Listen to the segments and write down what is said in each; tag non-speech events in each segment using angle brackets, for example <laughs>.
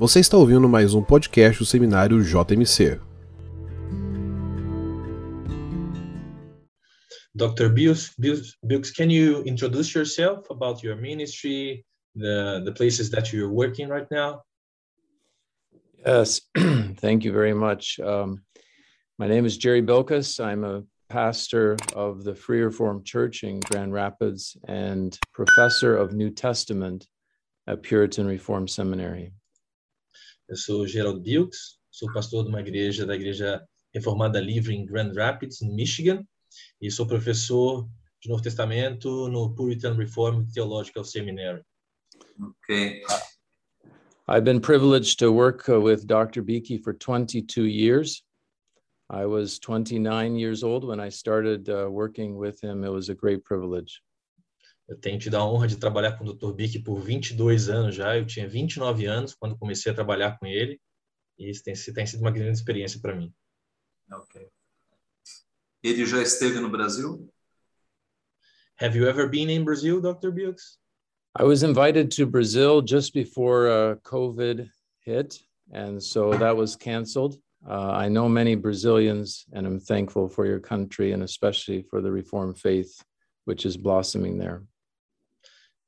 Você está ouvindo mais um podcast do Seminário JMC. Dr. Bilks, Bilks, can you introduce yourself about your ministry, the, the places that you're working right now? Yes, <clears throat> thank you very much. Um, my name is Jerry Bilkus. I'm a pastor of the Free Reformed Church in Grand Rapids and professor of New Testament at Puritan Reformed Seminary. Eu sou Gerald Bilks, sou pastor de uma igreja da Igreja Reformada Livre em Grand Rapids, Michigan, e sou professor de Novo Testamento no Puritan Reformed Theological Seminary. Okay. I've been privileged to work uh, with Dr. Beakey for 22 years. I was 29 years old when I started uh, working with him. It was a great privilege. Eu tenho tido a honra de trabalhar com o Dr. Beakey por 22 anos já. Eu tinha 29 anos quando comecei a trabalhar com ele. E isso tem, tem sido uma grande experiência para mim. Ok. Ele já esteve no Brasil? Have you ever been in Brazil, Dr. Bilks? I was invited to Brazil just before uh, COVID hit, and so that was canceled. Uh, I know many Brazilians, and I'm thankful for your country and especially for the Reformed faith, which is blossoming there.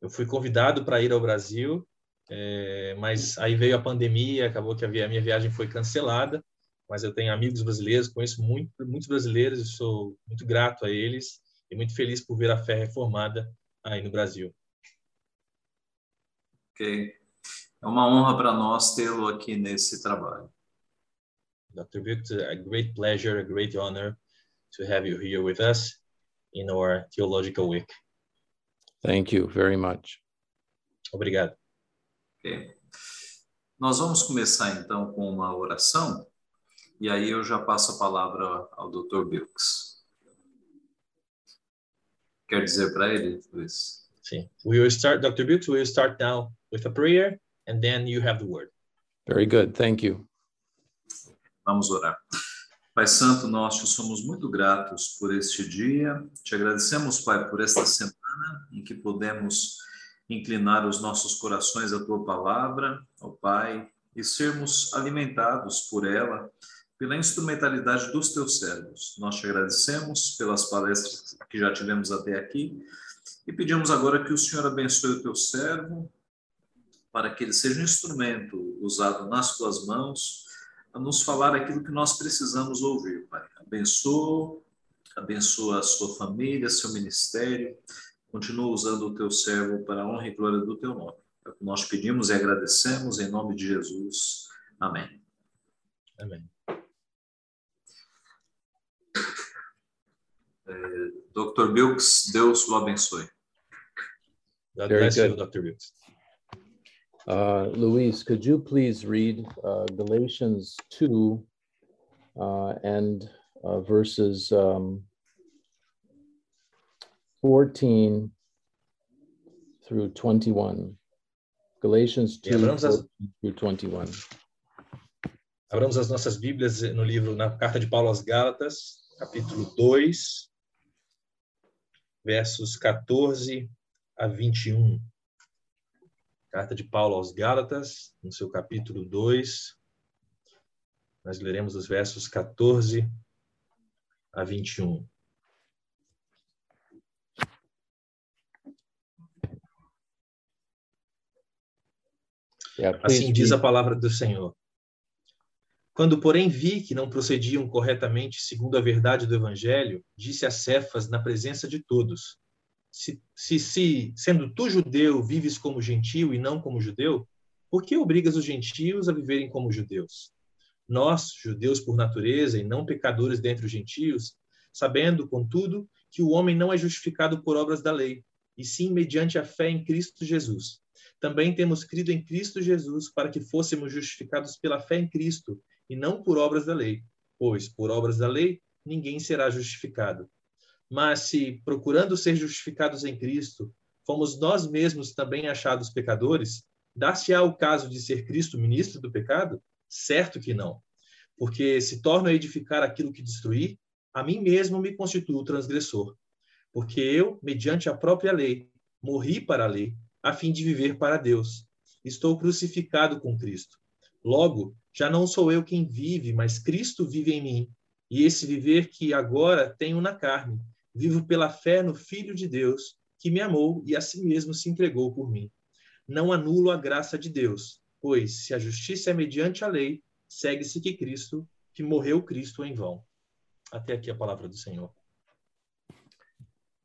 Eu fui convidado para ir ao Brasil, é, mas aí veio a pandemia, acabou que a minha viagem foi cancelada. Mas eu tenho amigos brasileiros, conheço muito, muitos brasileiros e sou muito grato a eles e muito feliz por ver a fé reformada aí no Brasil. Ok. É uma honra para nós tê-lo aqui nesse trabalho. Dr. Victor, a great pleasure, a great honor to have you here with us in our theological week. Thank you very much. Obrigado. Ok. Nós vamos começar então com uma oração e aí eu já passo a palavra ao Dr. Bilks. Quer dizer para ele, Luiz? Sim. We will start, Dr. Bilks, we will start now with a prayer and then you have the word. Very good. Thank you. Vamos orar. Pai Santo, nós te somos muito gratos por este dia. Te agradecemos, Pai, por esta semana em que podemos inclinar os nossos corações à tua palavra, ó Pai, e sermos alimentados por ela, pela instrumentalidade dos teus servos. Nós te agradecemos pelas palestras que já tivemos até aqui e pedimos agora que o Senhor abençoe o teu servo, para que ele seja um instrumento usado nas tuas mãos a nos falar aquilo que nós precisamos ouvir, Pai. Abençoa, abençoa a sua família, seu ministério. Continua usando o teu servo para a honra e glória do teu nome. É o que nós pedimos e agradecemos em nome de Jesus. Amém. Amém. É, Dr. Bilks, Deus o abençoe. God Very bless you, good. Dr. Bilks. Uh, Luis, could you please read uh, Galatians 2 uh, and uh, verses um, 14 through 21? Galatians 2 Yeah, vamos às- 14 through 21. Abramos as nossas Bíblias no livro, na carta de Paulo aos Gálatas, capítulo 2, versos 14 a 21. Carta de Paulo aos Gálatas, no seu capítulo 2. Nós leremos os versos 14 a 21. Assim diz a palavra do Senhor. Quando, porém, vi que não procediam corretamente segundo a verdade do Evangelho, disse a Cefas na presença de todos: se, se, se, sendo tu judeu, vives como gentio e não como judeu, por que obrigas os gentios a viverem como judeus? Nós, judeus por natureza e não pecadores dentre os gentios, sabendo, contudo, que o homem não é justificado por obras da lei, e sim mediante a fé em Cristo Jesus. Também temos crido em Cristo Jesus para que fôssemos justificados pela fé em Cristo e não por obras da lei, pois por obras da lei ninguém será justificado. Mas se, procurando ser justificados em Cristo, fomos nós mesmos também achados pecadores, dá-se-á o caso de ser Cristo ministro do pecado? Certo que não. Porque se torno a edificar aquilo que destruí, a mim mesmo me constituo transgressor. Porque eu, mediante a própria lei, morri para a lei, a fim de viver para Deus. Estou crucificado com Cristo. Logo, já não sou eu quem vive, mas Cristo vive em mim. E esse viver que agora tenho na carne, vivo pela fé no Filho de Deus, que me amou e a si mesmo se entregou por mim. Não anulo a graça de Deus, pois se a justiça é mediante a lei, segue-se que Cristo, que morreu Cristo em vão. Até aqui a palavra do Senhor.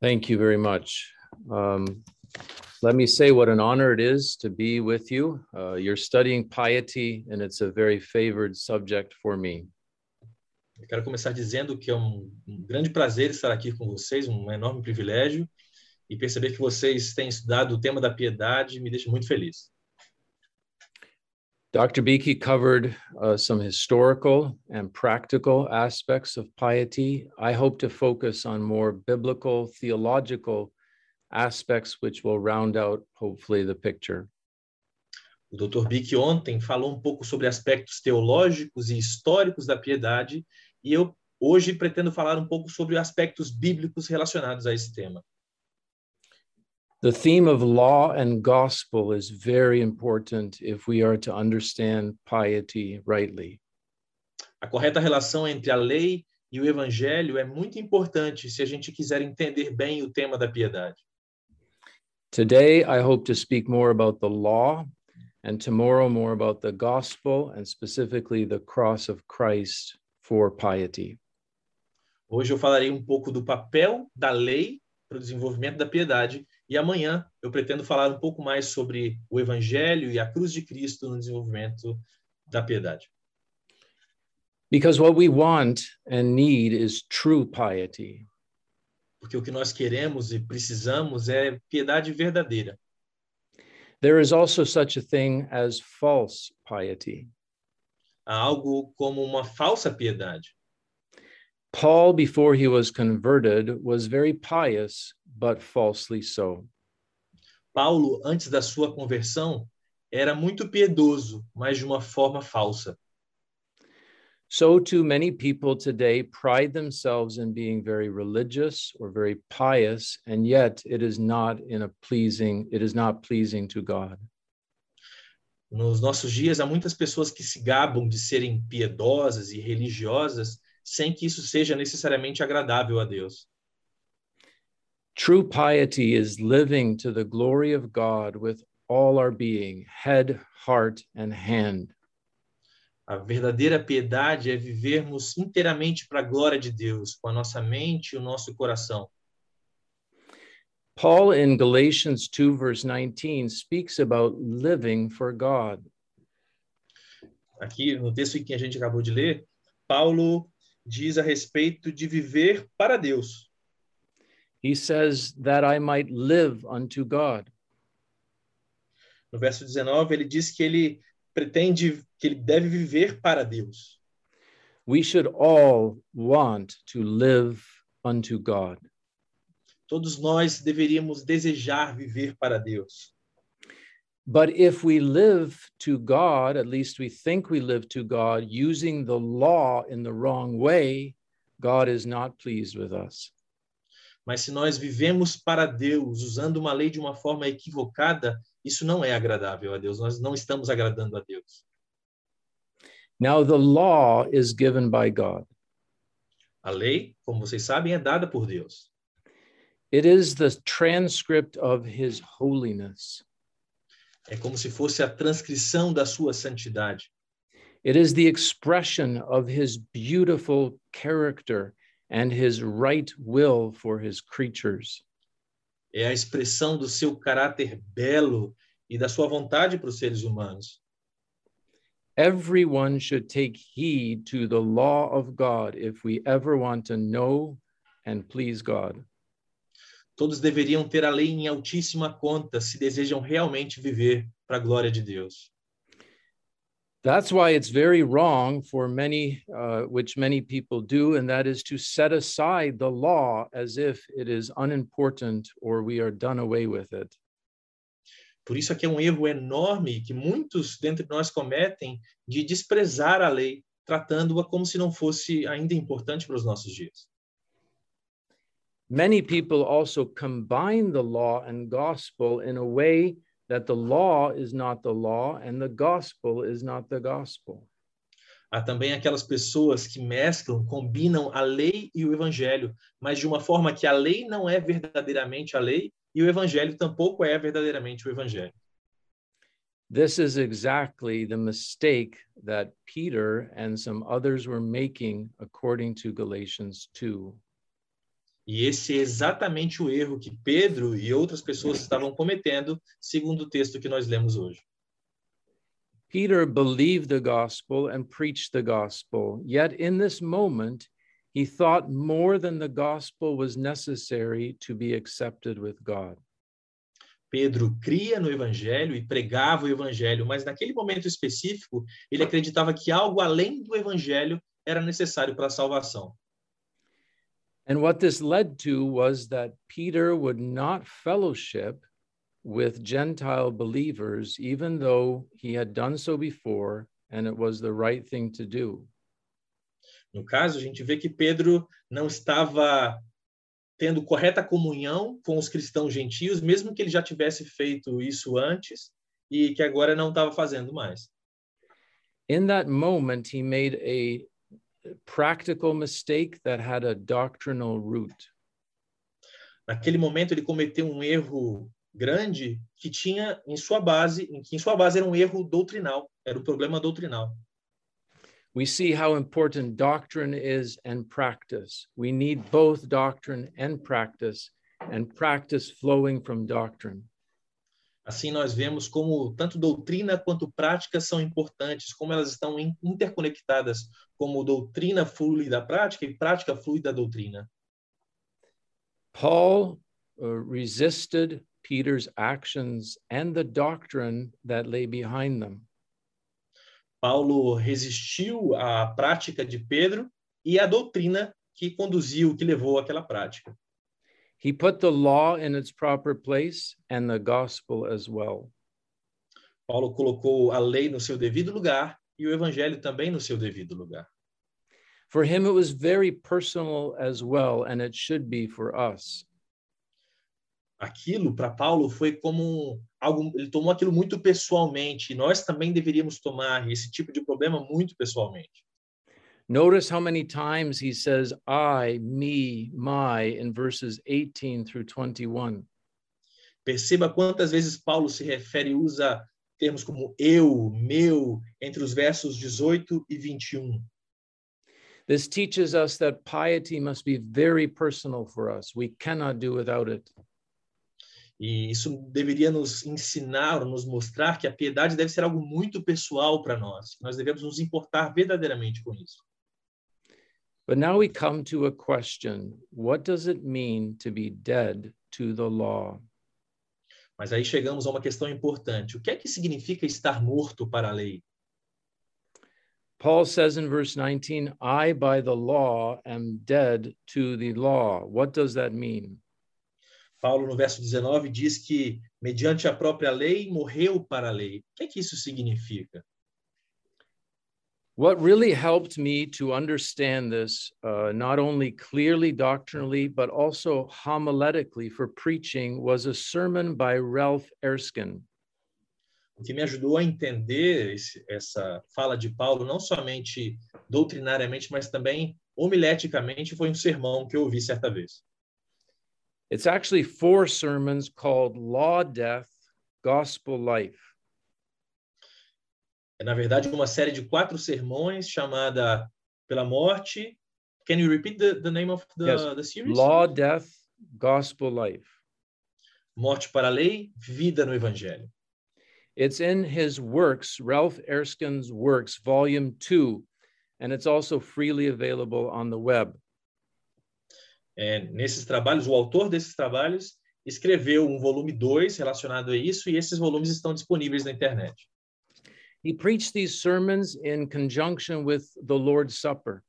Thank you very much. Um, let me say what an honor it is to be with you. Uh, you're studying piety, and it's a very favored subject for me. Eu quero começar dizendo que é um, um grande prazer estar aqui com vocês, um enorme privilégio, e perceber que vocês têm estudado o tema da piedade me deixa muito feliz. Dr. Beakey covered uh, some historical and practical aspects of piety. I hope to focus on more biblical, theological aspects, which will round out, hopefully, the picture. O Dr. Bick ontem falou um pouco sobre aspectos teológicos e históricos da piedade, e eu hoje pretendo falar um pouco sobre aspectos bíblicos relacionados a esse tema. The theme of law and gospel is very important if we are to understand piety rightly. A correta relação entre a lei e o evangelho é muito importante se a gente quiser entender bem o tema da piedade. Today, I hope to speak more about the law, and tomorrow, more about the gospel, and specifically the cross of Christ for piety. Hoje eu falarei um pouco do papel da lei para o desenvolvimento da piedade e amanhã eu pretendo falar um pouco mais sobre o evangelho e a cruz de Cristo no desenvolvimento da piedade. Because what we want and need is true piety. Porque o que nós queremos e precisamos é piedade verdadeira. There is also such a thing as false piety. Há algo como uma falsa piedade. Paul, before he was converted, was very pious, but falsely so. Paulo, antes da sua conversão, era muito piedoso, mas de uma forma falsa. So, too, many people today pride themselves in being very religious or very pious, and yet it is not in a pleasing, it is not pleasing to God. Nos nossos dias, há muitas pessoas que se gabam de serem piedosas e religiosas, sem que isso seja necessariamente agradável a Deus. True piety is living to the glory of God with all our being, head, heart, and hand. A verdadeira piedade é vivermos inteiramente para a glória de Deus, com a nossa mente e o nosso coração. Paul in Galatians 2, verse 19, speaks about living for God. Aqui no texto que a gente acabou de ler, Paulo diz a respeito de viver para Deus. He says that I might live unto God. No verso 19, ele diz que ele pretende que ele deve viver para Deus. We should all want to live unto God. Todos nós deveríamos desejar viver para Deus. But if we live to God, at least we think we live to God, using the law in the wrong way, God is not pleased with us. Mas se nós vivemos para Deus usando uma lei de uma forma equivocada, isso não é agradável a Deus. Nós não estamos agradando a Deus. Now, the law is given by God. A lei, como vocês sabem, é dada por Deus. It is the transcript of his holiness. É como se fosse a transcrição da sua santidade. It is the expression of his beautiful character and his right will for his creatures. É a expressão do seu caráter belo e da sua vontade para os seres humanos. Everyone should take heed to the law of God if we ever want to know and please God. Todos deveriam ter a lei em altíssima conta se desejam realmente viver para a glória de Deus. That's why it's very wrong for many, uh, which many people do, and that is to set aside the law as if it is unimportant or we are done away with it. Por isso aqui é um erro enorme que muitos dentre nós cometem de desprezar a lei, tratando-a como se não fosse ainda importante para os nossos dias. Many people also combine the law and gospel in a way that the law is not the law and the gospel is not the gospel. Há também aquelas pessoas que mesclam, combinam a lei e o evangelho, mas de uma forma que a lei não é verdadeiramente a lei e o evangelho tampouco é verdadeiramente o evangelho. This is exactly the mistake that Peter and some others were making according to Galatians 2. E esse é exatamente o erro que Pedro e outras pessoas estavam cometendo, segundo o texto que nós lemos hoje. Peter believed the gospel and preached the gospel, yet in this moment, he thought more than the gospel was necessary to be accepted with God. Pedro cria no evangelho e pregava o evangelho, mas naquele momento específico, ele acreditava que algo além do evangelho era necessário para a salvação. And what this led to was that Peter would not fellowship with Gentile believers, even though he had done so before and it was the right thing to do. No caso, a gente vê que Pedro não estava tendo correta comunhão com os cristãos gentios, mesmo que ele já tivesse feito isso antes e que agora não estava fazendo mais. In that moment, he made a practical mistake that had a doctrinal root. Naquele momento, ele cometeu um erro grande que tinha em sua base, em que em sua base era um erro doutrinal, era um problema doutrinal. We see how important doctrine is and practice. We need both doctrine and practice, and practice flowing from doctrine. Assim, nós vemos como tanto doutrina quanto prática são importantes, como elas estão interconectadas, como doutrina flui da prática e prática flui da doutrina. Paul uh, resisted Peter's actions and the doctrine that lay behind them. Paulo resistiu à prática de Pedro e à doutrina que conduziu, que levou àquela prática. He put the law in its proper place and the gospel as well. Paulo colocou a lei no seu devido lugar e o evangelho também no seu devido lugar. For him, it was very personal as well, and it should be for us. Aquilo para Paulo foi como algo, ele tomou aquilo muito pessoalmente, e nós também deveríamos tomar esse tipo de problema muito pessoalmente. Notice how many times he says, I, me, my in verses 18 through 21. Perceba quantas vezes Paulo se refere e usa termos como eu, meu, entre os versos 18 e 21. This teaches us that piety must be very personal for us. We cannot do without it. E isso deveria nos ensinar, nos mostrar que a piedade deve ser algo muito pessoal para nós. Nós devemos nos importar verdadeiramente com isso. But now we come to a question What does it mean to be dead to the law? Mas aí chegamos a uma questão importante. O que é que significa estar morto para a lei? Paul says in verse 19, I by the law am dead to the law. What does that mean? Paulo, no verso 19, diz que, mediante a própria lei, morreu para a lei. O que é que isso significa? What really helped me to understand this, uh, not only clearly doctrinally, but also homiletically for preaching, was a sermon by Ralph Erskine. O que me ajudou a entender esse, essa fala de Paulo, não somente doutrinariamente, mas também homileticamente, foi um sermão que eu ouvi certa vez. It's actually four sermons called Law, Death, Gospel Life. É, na verdade, uma série de quatro sermões chamada Pela Morte. Can you repeat the, the name of the, Yes. the series? Law, Death, Gospel Life. Morte para a Lei, Vida no Evangelho. It's in his works, Ralph Erskine's works, volume two, and it's also freely available on the web. É, nesses trabalhos, o autor desses trabalhos escreveu um volume 2 relacionado a isso, e esses volumes estão disponíveis na internet. He preached these sermons in conjunction with the Lord's Supper.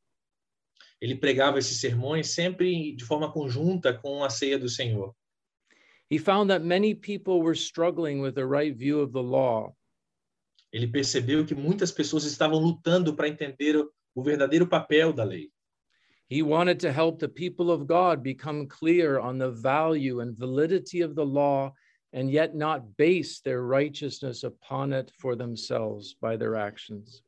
Ele pregava esses sermões sempre de forma conjunta com a ceia do Senhor. He found that many people were struggling with the right view of the law. Ele percebeu que muitas pessoas estavam lutando para entender o, o verdadeiro papel da lei. He wanted to help the people of God become clear on the value and validity of the law and yet not base their righteousness upon it for themselves by their actions.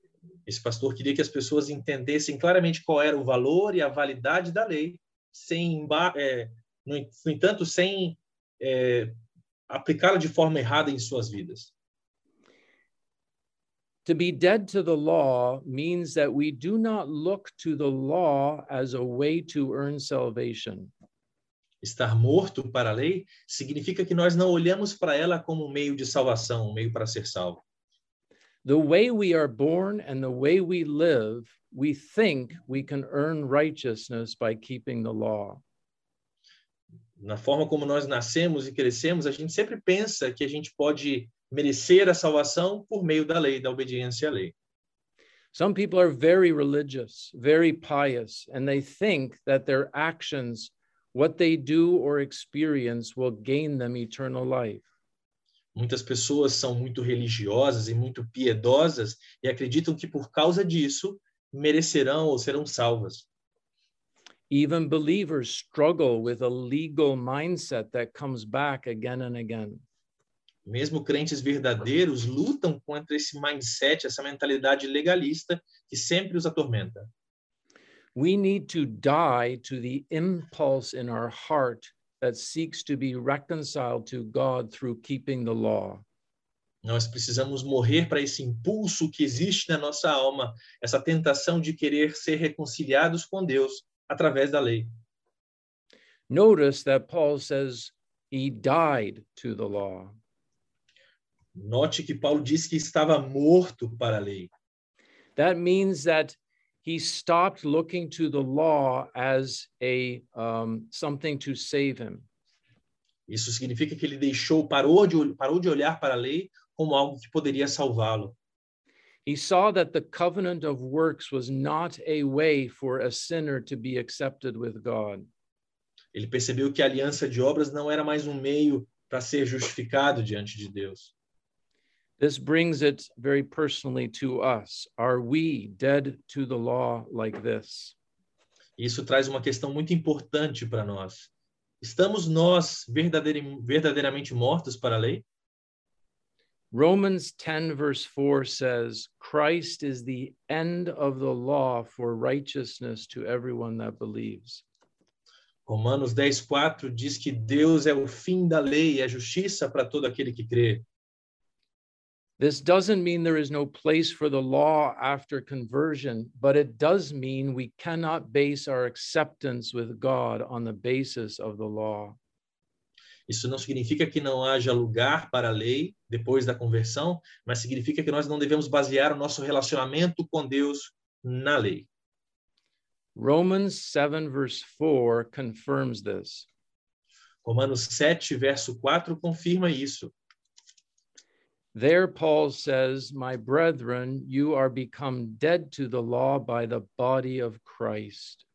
Esse pastor queria que as pessoas entendessem claramente qual era o valor e a validade da lei, sem, é, no, entanto, sem é, aplicá-la de forma errada em suas vidas. To be dead to the law means that we do not look to the law as a way to earn salvation. Estar morto para a lei significa que nós não olhamos para ela como um meio de salvação, um meio para ser salvo. The way we are born and the way we live, we think we can earn righteousness by keeping the law. Na forma como nós nascemos e crescemos, a gente sempre pensa que a gente pode merecer a salvação por meio da lei, da obediência à lei. Some people are very religious, very pious, and they think that their actions, what they do or experience, will gain them eternal life. Muitas pessoas são muito religiosas e muito piedosas e acreditam que por causa disso merecerão ou serão salvas. Even believers struggle with a legal mindset that comes back again and again. Mesmo crentes verdadeiros lutam contra esse mindset, essa mentalidade legalista que sempre os atormenta. We need to die to the impulse in our heart that seeks to be reconciled to God through keeping the law. Nós precisamos morrer para esse impulso que existe na nossa alma, essa tentação de querer ser reconciliados com Deus através da lei. Notice that Paul says he died to the law. Note que Paulo diz que estava morto para a lei. That means that he stopped looking to the law as a um, something to save him. Isso significa que ele deixou, parou de, parou de olhar para a lei como algo que poderia salvá-lo. He saw that the covenant of works was not a way for a sinner to be accepted with God. Ele percebeu que a aliança de obras não era mais um meio para ser justificado diante de Deus. This brings it very personally to us. Are we dead to the law like this? Isso traz uma questão muito importante para nós. Estamos nós verdadeiramente mortos para a lei? Romans 10, verse 4 says, Christ is the end of the law for righteousness to everyone that believes. Romanos 10, 4 diz que Deus é o fim da lei e a justiça para todo aquele que crê. This doesn't mean there is no place for the law after conversion, but it does mean we cannot base our acceptance with God on the basis of the law. Isso não significa que não haja lugar para a lei depois da conversão, mas significa que nós não devemos basear o nosso relacionamento com Deus na lei. Romans 7 verse 4 confirms this. Romanos 7 verso 4 confirma isso. There, Paul says, My brethren, you are become dead to the law by the body of Christ.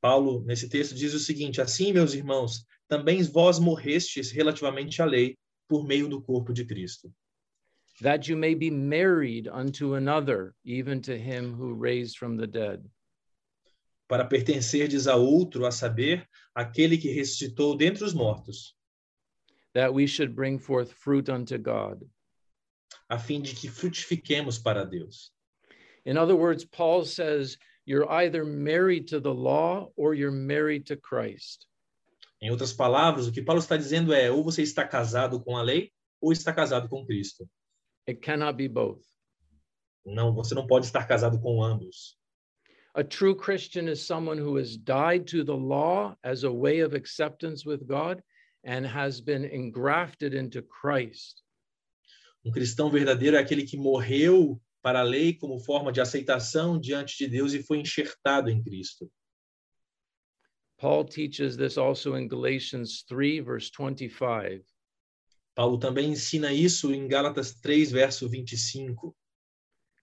Paulo, nesse texto, diz o seguinte: Assim, meus irmãos, também vós morrestes relativamente à lei por meio do corpo de Cristo. That you may be married unto another, even to him who raised from the dead. Para pertencerdes a outro, a saber, aquele que ressuscitou dentre os mortos. That we should bring forth fruit unto God. A fim de que frutifiquemos para Deus. In other words, Paul says you're either married to the law or you're married to Christ. Em outras palavras, o que Paulo está dizendo é ou você está casado com a lei ou está casado com Cristo. It cannot be both. Não, você não pode estar casado com ambos. A true Christian is someone who has died to the law as a way of acceptance with God and has been engrafted into Christ. Um cristão verdadeiro é aquele que morreu para a lei como forma de aceitação diante de Deus e foi enxertado em Cristo. Paul teaches this also in Galatians 3 verse 25. Paulo também ensina isso em Gálatas 3 verso 25.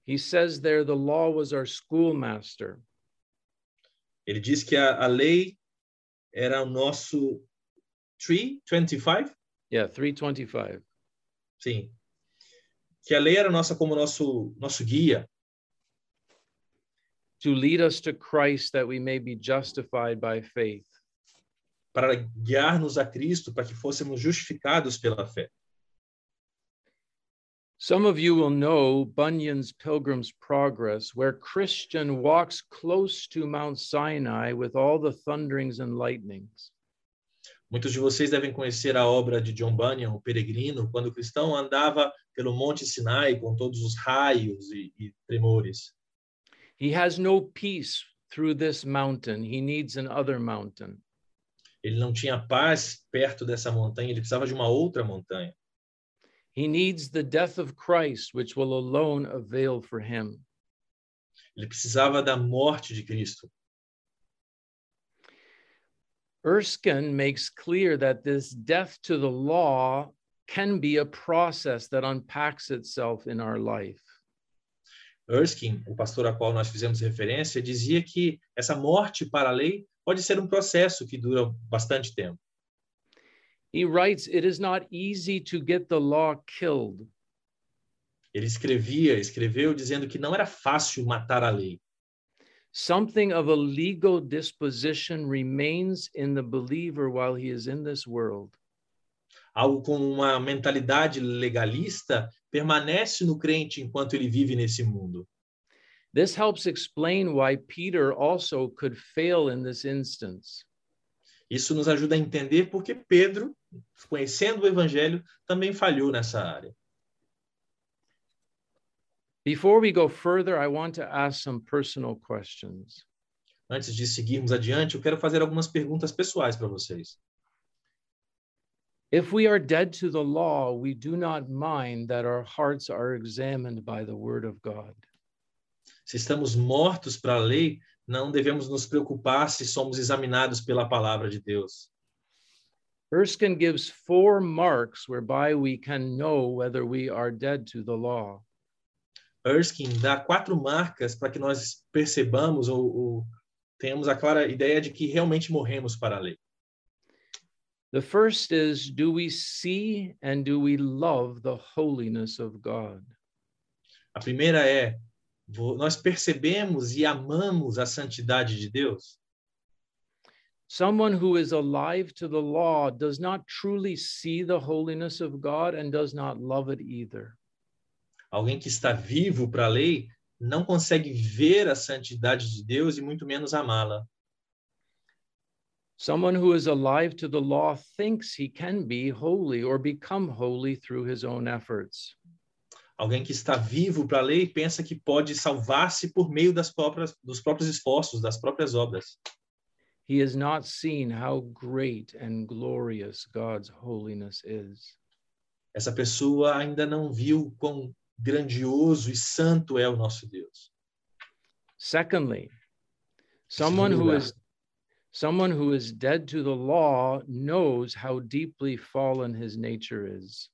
He says there the law was our schoolmaster. Ele diz que a, a lei era o nosso 325? Yeah, 325. Sim. Que a lei era nossa como nosso nosso guia. To lead us to Christ that we may be justified by faith. para guiar-nos a Cristo, para que fôssemos justificados pela fé. Some of you will know Bunyan's Pilgrim's Progress, where Christian walks close to Mount Sinai with all the thunderings and lightnings. Muitos de vocês devem conhecer a obra de John Bunyan, O Peregrino, quando o cristão andava pelo Monte Sinai com todos os raios e, e tremores. He has no peace through this mountain. He needs another mountain. Ele não tinha paz perto dessa montanha, ele precisava de uma outra montanha. He needs the death of Christ, which will alone avail for him. Ele precisava da morte de Cristo. Erskine makes clear that this death to the law can be a process that unpacks itself in our life. Erskine, o pastor a qual nós fizemos referência, dizia que essa morte para a lei pode ser um processo que dura bastante tempo. He writes, It is not easy to get the law killed. Ele escrevia, escreveu dizendo que não era fácil matar a lei. Something of a legal disposition remains in the believer while he is in this world. Algo com uma mentalidade legalista permanece no crente enquanto ele vive nesse mundo. This helps explain why Peter also could fail in this instance. Isso nos ajuda a entender porque Pedro, conhecendo o evangelho, também falhou nessa área. Before we go further, I want to ask some personal questions. Antes de seguirmos adiante, eu quero fazer algumas perguntas pessoais para vocês. If we are dead to the law, we do not mind that our hearts are examined by the word of God. Se estamos mortos para a lei, não devemos nos preocupar se somos examinados pela palavra de Deus. Erskine gives four marks whereby we can know whether we are dead to the law. Erskine dá quatro marcas para que nós percebamos ou, ou tenhamos a clara ideia de que realmente morremos para a lei. The first is do we see and do we love the holiness of God? A primeira é nós percebemos e amamos a santidade de Deus. Someone who is alive to the law does not truly see the holiness of God and does not love it either. Alguém que está vivo para a lei não consegue ver a santidade de Deus e muito menos amá-la. Someone who is alive to the law thinks he can be holy or become holy through his own efforts. Alguém que está vivo para a lei pensa que pode salvar-se por meio das próprias, dos próprios esforços, das próprias obras. He has not seen how great and glorious God's holiness is. Essa pessoa ainda não viu quão grandioso e santo é o nosso Deus. Secondly, someone who is someone who is dead to the law knows how deeply fallen his nature is.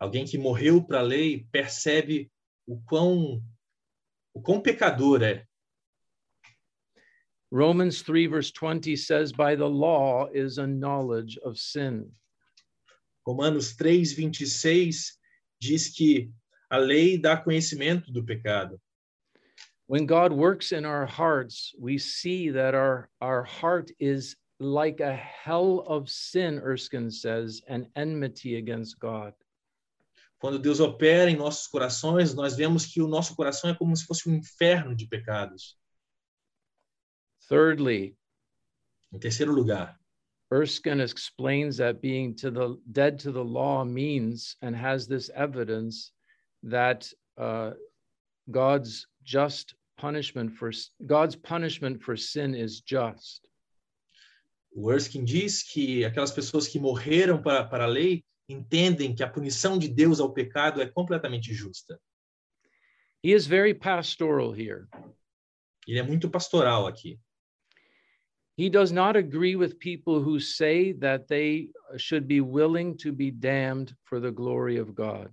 Alguém que morreu para a lei percebe o quão, o quão pecador é. Romans 3, verse 20 says, By the law is a knowledge of sin. Romanos 3, 26 diz que a lei dá conhecimento do pecado. When God works in our hearts, we see that our, our heart is like a hell of sin, Erskine says, and enmity against God. Quando Deus opera em nossos corações, nós vemos que o nosso coração é como se fosse um inferno de pecados. Thirdly, Em terceiro lugar, Erskine explains that being to the dead to the law means and has this evidence that uh, God's just punishment for God's punishment for sin is just. o Erskine diz que aquelas pessoas que morreram para, para a lei entendem que a punição de Deus ao pecado é completamente justa. He is very pastoral here. Ele é muito pastoral aqui. He does not agree with people who say that they uh, should be willing to be damned for the glory of God.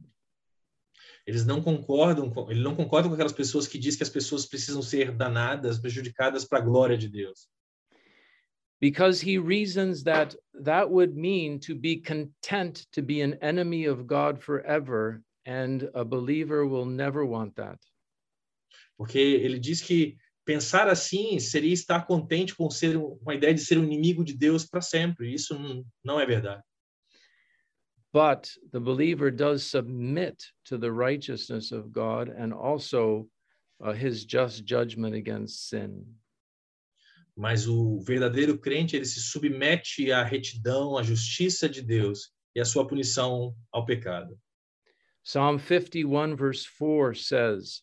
Eles não concordam com, ele não concorda com aquelas pessoas que diz que as pessoas precisam ser danadas, prejudicadas para a glória de Deus. because he reasons that that would mean to be content to be an enemy of God forever, and a believer will never want that. Porque ele diz que pensar assim seria estar contente com ser com a ideia de ser um inimigo de Deus para sempre. Isso não, não é verdade. But the believer does submit to the righteousness of God and also uh, his just judgment against sin. Mas o verdadeiro crente ele se submete à retidão, à justiça de Deus e à sua punição ao pecado. Psalm 51, verse 4 says,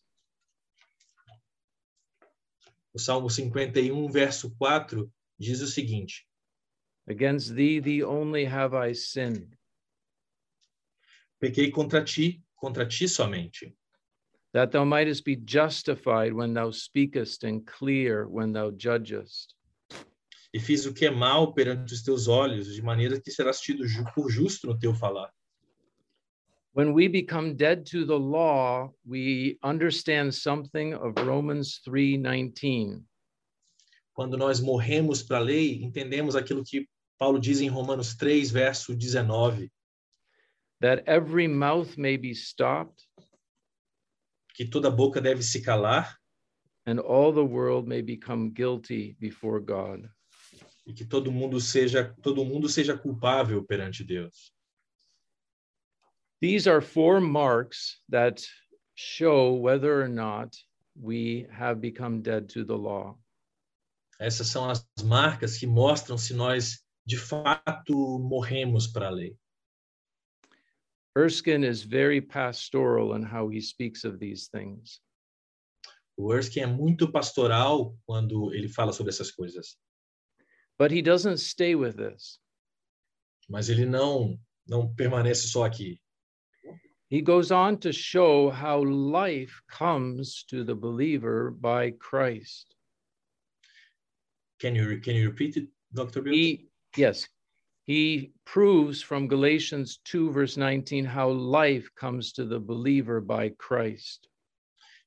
O Salmo 51, verso 4 diz o seguinte: Against thee, thee only have I sinned, Pequei contra ti, contra ti somente, that thou mightest be justified when thou speakest and clear when thou judgest. e fiz o que é mal perante os teus olhos, de maneira que serás tido por justo no teu falar. When we become dead to the law, we understand something of Romans 3:19. Quando nós morremos para a lei, entendemos aquilo que Paulo diz em Romanos 3, verso 19, that every mouth may be stopped que toda boca deve se calar and all the world may become guilty before God. e que todo mundo seja todo mundo seja culpável perante Deus. These are four marks that show whether or not we have become dead to the law. Essas são as marcas que mostram se nós de fato morremos para a lei. Erskine is very pastoral in how he speaks of these things. O Erskine é muito pastoral quando ele fala sobre essas coisas, But he doesn't stay with this. mas ele não não permanece só aqui. He goes on to show how life comes to the believer by Christ. Can you can you repeat it, Dr. Bill? He, yes, he proves from Galatians 2, verse 19, how life comes to the believer by Christ.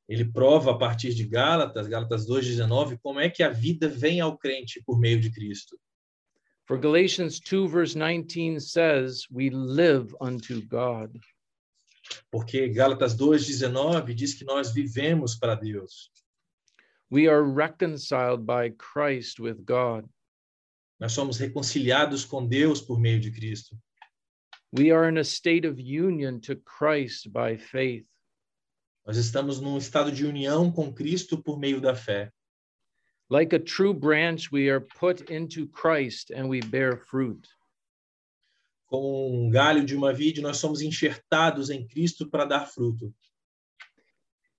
Ele prova a partir de Gálatas, Gálatas 2:19, como é que a vida vem ao crente por meio de Cristo. For Galatians 2, verse 19 says, We live unto God. Porque Gálatas 2:19 diz que nós vivemos para Deus. We are reconciled by Christ with God. Nós somos reconciliados com Deus por meio de Cristo. We are in a state of union to Christ by faith. Nós estamos num estado de união com Cristo por meio da fé. Like a true branch, we are put into Christ and we bear fruit. Como um galho de uma vide, nós somos enxertados em Cristo para dar fruto.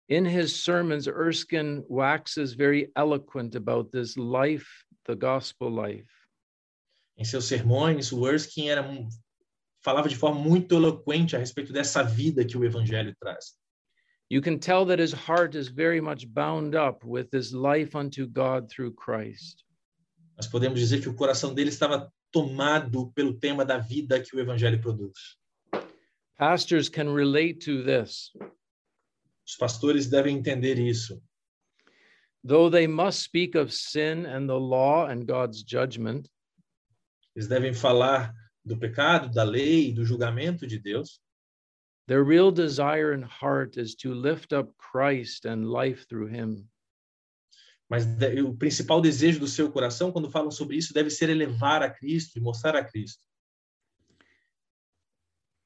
In his sermons, Erskine waxes very eloquent about this life, the gospel life. Em seus sermões, o Erskine era falava de forma muito eloquente a respeito dessa vida que o evangelho traz. You can tell that his heart is very much bound up with this life unto God through Christ. Nós podemos dizer que o coração dele estava tomado pelo tema da vida que o evangelho produz. Pastors can relate to this. Os pastores devem entender isso. Though they must speak of sin and the law and God's judgment, Eles devem falar do pecado, da lei, do julgamento de Deus, their real desire and heart is to lift up Christ and life through him. Mas o principal desejo do seu coração, quando falam sobre isso, deve ser elevar a Cristo e mostrar a Cristo.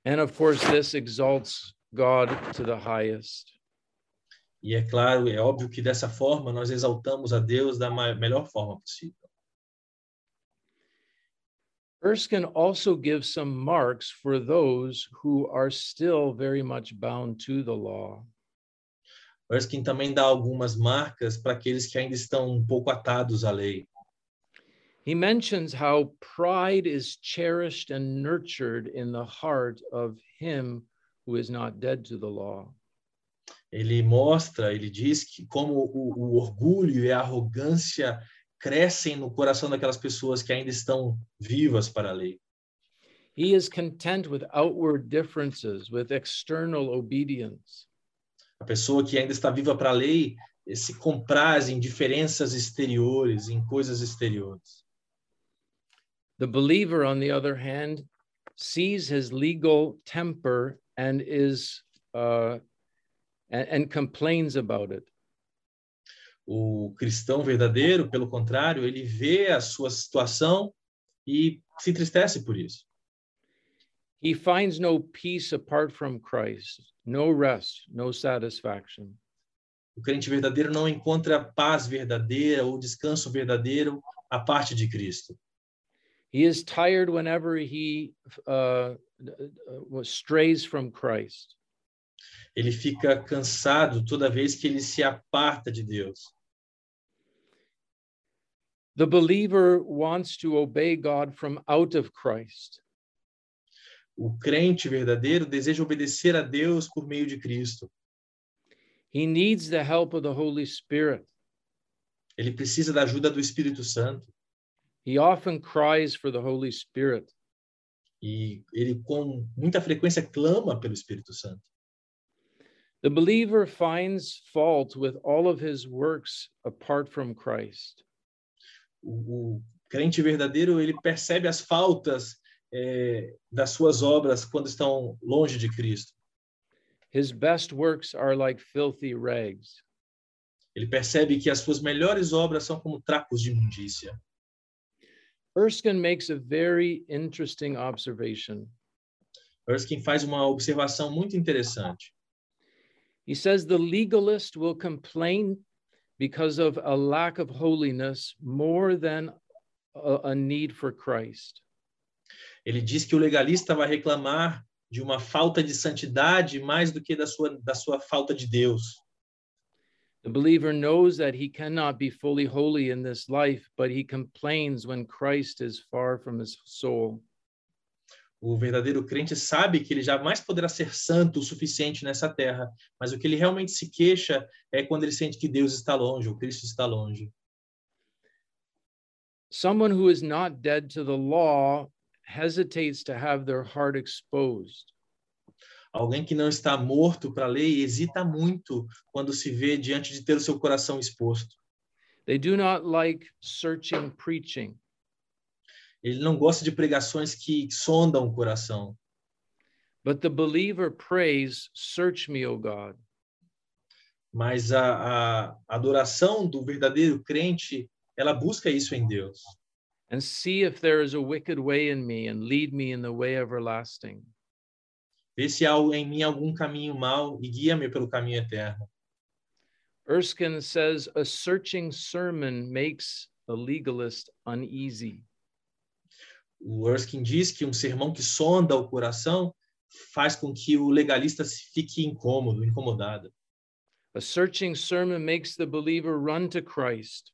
And of course, this exalts God to the highest. E é claro, é óbvio que dessa forma nós exaltamos a Deus da melhor forma possível. Erskine also gives some marks for those who are still very much bound to the law. Erskine também dá algumas marcas para aqueles que ainda estão um pouco atados à lei. He mentions how pride is cherished and nurtured in the heart of him who is not dead to the law. Ele mostra, ele diz que como o, o orgulho e a arrogância crescem no coração daquelas pessoas que ainda estão vivas para a lei. He is content with outward differences, with external obedience. A pessoa que ainda está viva para a lei se compraz em diferenças exteriores, em coisas exteriores. The believer, on the other hand, sees his legal temper and is uh, and, and complains about it. O cristão verdadeiro, pelo contrário, ele vê a sua situação e se entristece por isso. He finds no peace apart from Christ, no rest, no satisfaction. O crente verdadeiro não encontra paz verdadeira ou descanso verdadeiro a parte de Cristo. He is tired whenever he uh, uh, strays from Christ. Ele fica cansado toda vez que ele se aparta de Deus. The believer wants to obey God from out of Christ. O crente verdadeiro deseja obedecer a Deus por meio de Cristo. He needs the help of the Holy Spirit. Ele precisa da ajuda do Espírito Santo. He often cries for the Holy Spirit. E ele, com muita frequência, clama pelo Espírito Santo. The believer finds fault with all of his works apart from Christ. O, o crente verdadeiro, ele percebe as faltas é, das suas obras quando estão longe de Cristo. His best works are like filthy rags. Ele percebe que as suas melhores obras são como trapos de imundícia. Erskine makes a very interesting observation. Erskine faz uma observação muito interessante. He says the legalist will complain because of a lack of holiness more than a, a need for Christ. Ele diz que o legalista vai reclamar de uma falta de santidade mais do que da sua, da sua falta de Deus. The believer knows that he cannot be fully holy in this life, but he complains when Christ is far from his soul. O verdadeiro crente sabe que ele jamais poderá ser santo o suficiente nessa terra, mas o que ele realmente se queixa é quando ele sente que Deus está longe, o Cristo está longe. Someone who is not dead to the law hesitates to have their heart exposed. Alguém que não está morto para a lei hesita muito quando se vê diante de ter o seu coração exposto. They do not like searching preaching. Ele não gosta de pregações que sondam o coração. But the believer prays, Search me, O God. Mas a, a adoração do verdadeiro crente, ela busca isso em Deus. And see if there is a wicked way in me, and lead me in the way everlasting. Vê se há em mim algum caminho mau e guia-me pelo caminho eterno. Erskine says, A searching sermon makes a legalist uneasy. O Erskine diz que um sermão que sonda o coração faz com que o legalista fique incômodo, incomodado. A searching sermon makes the believer run to Christ.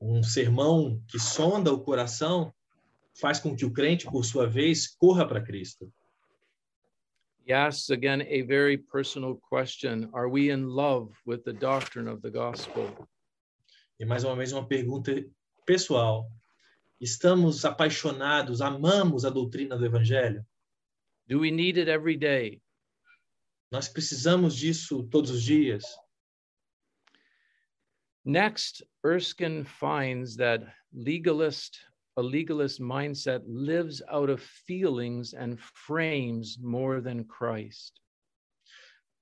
Um sermão que sonda o coração faz com que o crente, por sua vez, corra para Cristo. He asks again a very personal question Are we in love with the doctrine of the gospel? E mais uma vez uma pergunta pessoal. Estamos apaixonados, amamos a doutrina do evangelho? Do we need it every day? Nós precisamos disso todos os dias? Next, Erskine finds that legalist, a legalist mindset lives out of feelings and frames more than Christ.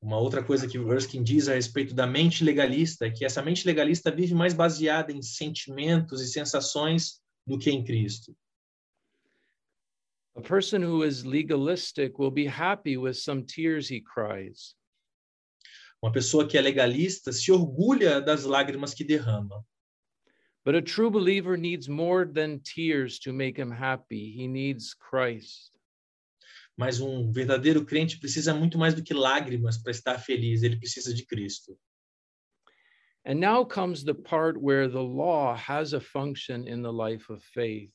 Uma outra coisa que o Erskine diz a respeito da mente legalista é que essa mente legalista vive mais baseada em sentimentos e sensações do que em Cristo. A person who is legalistic will be happy with some tears he cries. Uma pessoa que é legalista se orgulha das lágrimas que derrama. But a true believer needs more than tears to make him happy. He needs Christ. Mas um verdadeiro crente precisa muito mais do que lágrimas para estar feliz, ele precisa de Cristo. And now comes the part where the law has a function in the life of faith.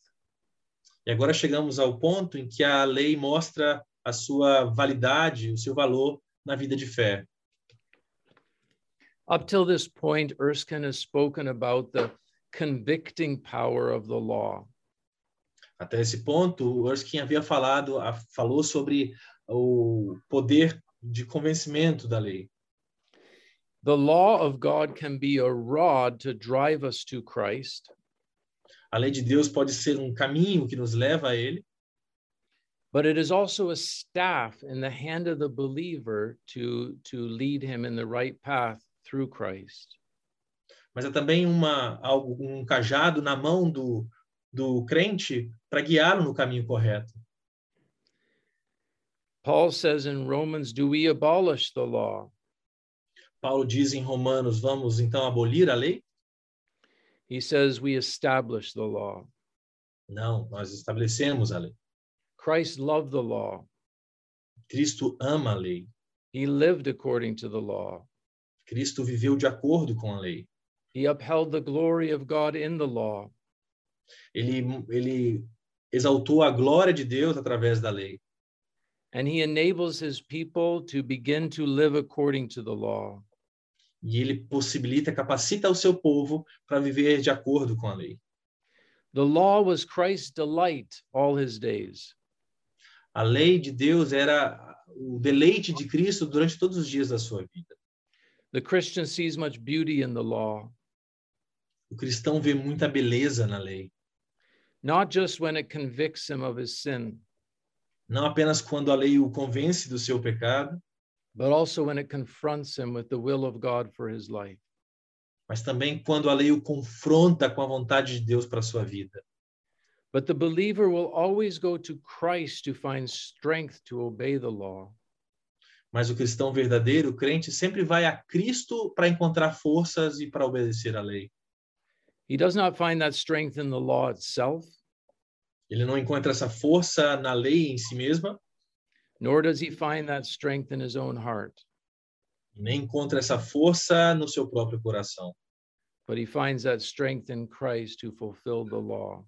E agora chegamos ao ponto em que a lei mostra a sua validade, o seu valor na vida de fé. Up till this point, Erskine has spoken about the convicting power of the law. Até esse ponto, Erskine havia falado, falou sobre o poder de convencimento da lei. The law of God can be a rod to drive us to Christ. A lei de Deus pode ser um caminho que nos leva a ele, but it is also a staff in the hand of the believer to, to lead him in the right path through Christ. mas é também uma algo um cajado na mão do do crente para guiá-lo no caminho correto. Paul says in Romans, Do we abolish the law? Paulo diz em Romanos, vamos então abolir a lei? He says, We establish the law. Não, nós estabelecemos a lei. Christ loved the law. Cristo ama a lei. He lived according to the law. Cristo viveu de acordo com a lei. He upheld the glory of God in the law. Ele ele exaltou a glória de Deus através da lei. And he enables his people to begin to live according to the law. E ele possibilita, capacita o seu povo para viver de acordo com a lei. The law was Christ's delight all his days. A lei de Deus era o deleite de Cristo durante todos os dias da sua vida. The Christian sees much beauty in the law, O cristão vê muita beleza na lei, not just when it convicts him of his sin, não apenas quando a lei o convence do seu pecado, but also when it confronts him with the will of God for his life. mas também quando a lei o confronta com a vontade de Deus para sua vida. But the believer will always go to Christ to find strength to obey the law. Mas o cristão verdadeiro, o crente, sempre vai a Cristo para encontrar forças e para obedecer a lei. He does not find that strength in the law itself, Ele não encontra essa força na lei em si mesma, nor does he find that strength in his own heart, nem encontra essa força no seu próprio coração. but he finds that strength in Christ to fulfill the law.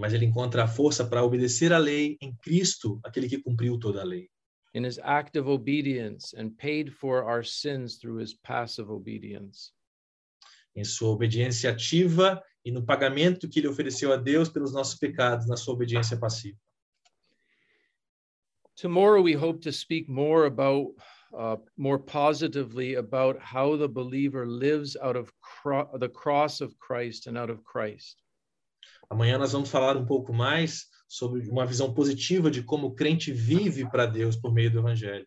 Mas ele encontra a força para obedecer a lei em Cristo, aquele que cumpriu toda a lei. In his active obedience and paid for our sins through his passive obedience. Em sua obediência ativa e no pagamento que ele ofereceu a Deus pelos nossos pecados, na sua obediência passiva. Tomorrow, we hope to speak more about, uh, more positively about how the believer lives out of cro- the cross of Christ and out of Christ. Amanhã nós vamos falar um pouco mais sobre uma visão positiva de como o crente vive para Deus por meio do Evangelho.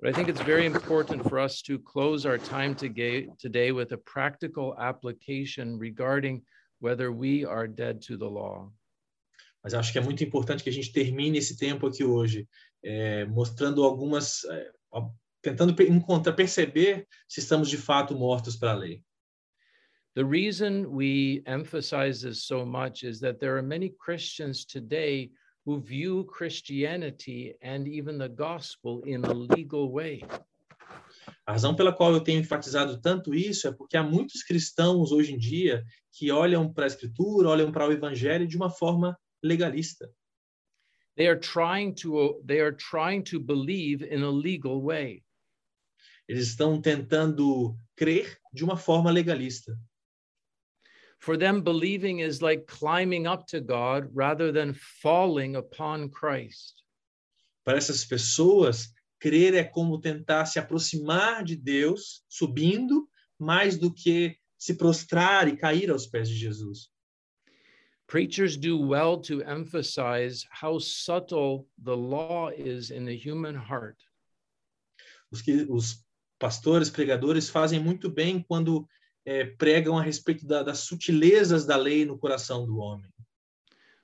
But I think it's very important for us to close our time today, with a practical application regarding whether we are dead to the law. Mas acho que é muito importante que a gente termine esse tempo aqui hoje, é, mostrando algumas, é, tentando encontrar, perceber se estamos de fato mortos para a lei. The reason we emphasize this so much is that there are many Christians today who view Christianity and even the gospel in a legal way. A razão pela qual eu tenho enfatizado tanto isso é porque há muitos cristãos hoje em dia que olham para a Escritura, olham para o Evangelho de uma forma legalista. They are trying to they are trying to believe in a legal way. Eles estão tentando crer de uma forma legalista. For them believing is like climbing up to God rather than falling upon Christ. Para essas pessoas, crer é como tentar se aproximar de Deus, subindo, mais do que se prostrar e cair aos pés de Jesus. Preachers do well to emphasize how subtle the law is in the human heart. Os, que, os pastores, pregadores fazem muito bem quando eh, pregam a respeito da, das sutilezas da lei no coração do homem.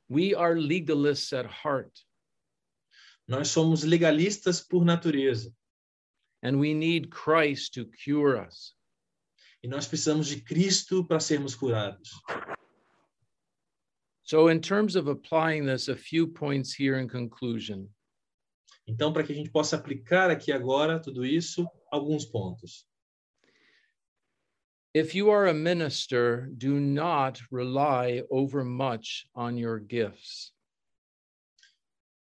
We are legalists at heart, Nós somos legalistas por natureza and we need Christ to cure us. e nós precisamos de Cristo para sermos curados. So, in terms of applying this, a few points here in conclusion. Então, para que a gente possa aplicar aqui agora tudo isso, alguns pontos. If you are a minister, do not rely overmuch on your gifts.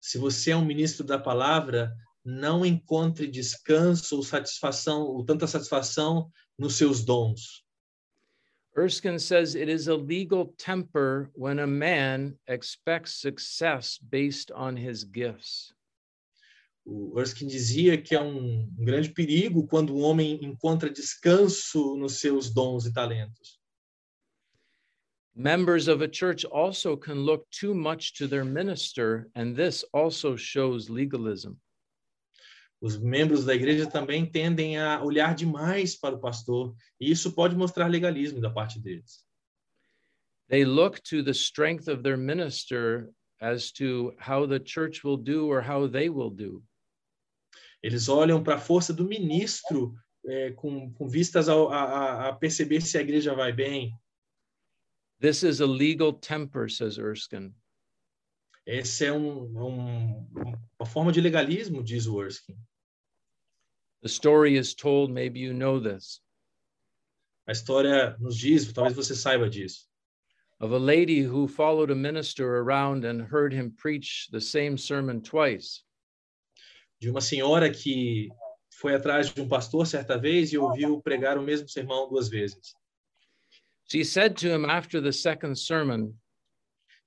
Se você é um ministro da palavra, não encontre descanso ou satisfação, ou tanta satisfação nos seus dons. Erskine says it is a legal temper when a man expects success based on his gifts. O Erskine dizia que é um, um grande perigo quando o homem encontra descanso nos seus dons e talentos. Members of a church also can look too much to their minister, and this also shows legalism. Os membros da igreja também tendem a olhar demais para o pastor, e isso pode mostrar legalismo da parte deles. They look to the strength of their minister as to how the church will do or how they will do. Eles olham para a força do ministro é, com, com vistas ao, a, a perceber se a igreja vai bem. This is a legal temper, says Erskine. Esse é um, um, uma forma de legalismo, diz o Erskine. The story is told, maybe you know this, A história nos diz, talvez você saiba disso, of a lady who followed a minister around and heard him preach the same sermon twice. De uma senhora que foi atrás de um pastor certa vez e ouviu pregar o mesmo sermão duas vezes. She said to him after the second sermon,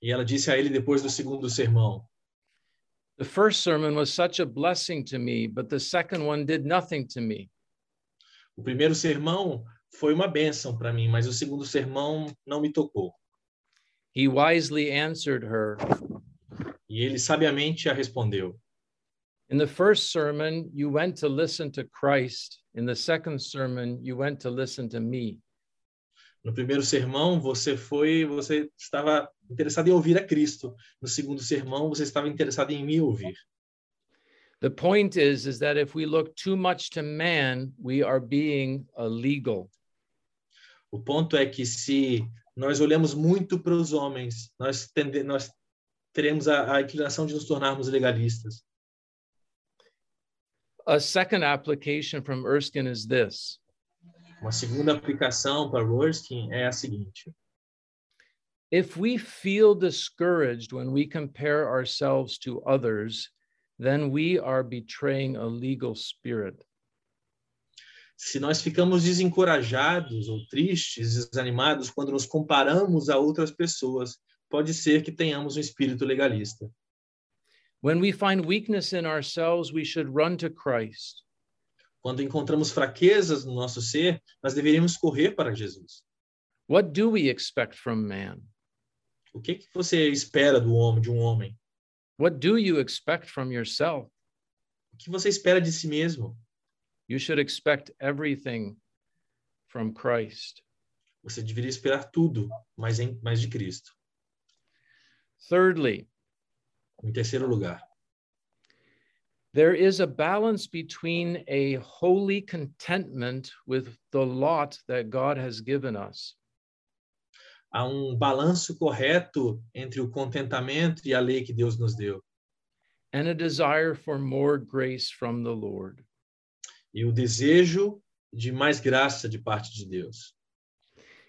E ela disse a ele depois do segundo sermão: The first sermon was such a blessing to me, but the second one did nothing to me. O primeiro sermão foi uma bênção para mim, mas o segundo sermão não me tocou. He wisely answered her, E ele sabiamente a respondeu: In the first sermon, you went to listen to Christ. In the second sermon, you went to listen to me. No primeiro sermão, você foi, você estava interessado em ouvir a Cristo. No segundo sermão, você estava interessado em me ouvir. The point is, is that if we look too much to man, we are being illegal. O ponto é que se nós olhamos muito para os homens, nós, tende, nós teremos a, a inclinação de nos tornarmos legalistas. A second application from Erskine is this Uma segunda aplicação para Ruskin é a seguinte: if we feel discouraged when we compare ourselves to others, then we are betraying a legal spirit. se nós ficamos desencorajados ou tristes, desanimados quando nos comparamos a outras pessoas, pode ser que tenhamos um espírito legalista. When we find weakness in ourselves, we should run to Christ. Quando encontramos fraquezas no nosso ser, nós deveríamos correr para Jesus. What do we expect from man? O que, que você espera do homem, de um homem? What do you expect from yourself? O que você espera de si mesmo? You should expect everything from Christ. Você deveria esperar tudo, mas, em, mas de Cristo. Thirdly, Em terceiro lugar, there is a balance between a holy contentment with the lot that God has given us há um balanço correto entre o contentamento e a lei que Deus nos deu. and a desire for more grace from the Lord. E o desejo de mais graça de parte de Deus.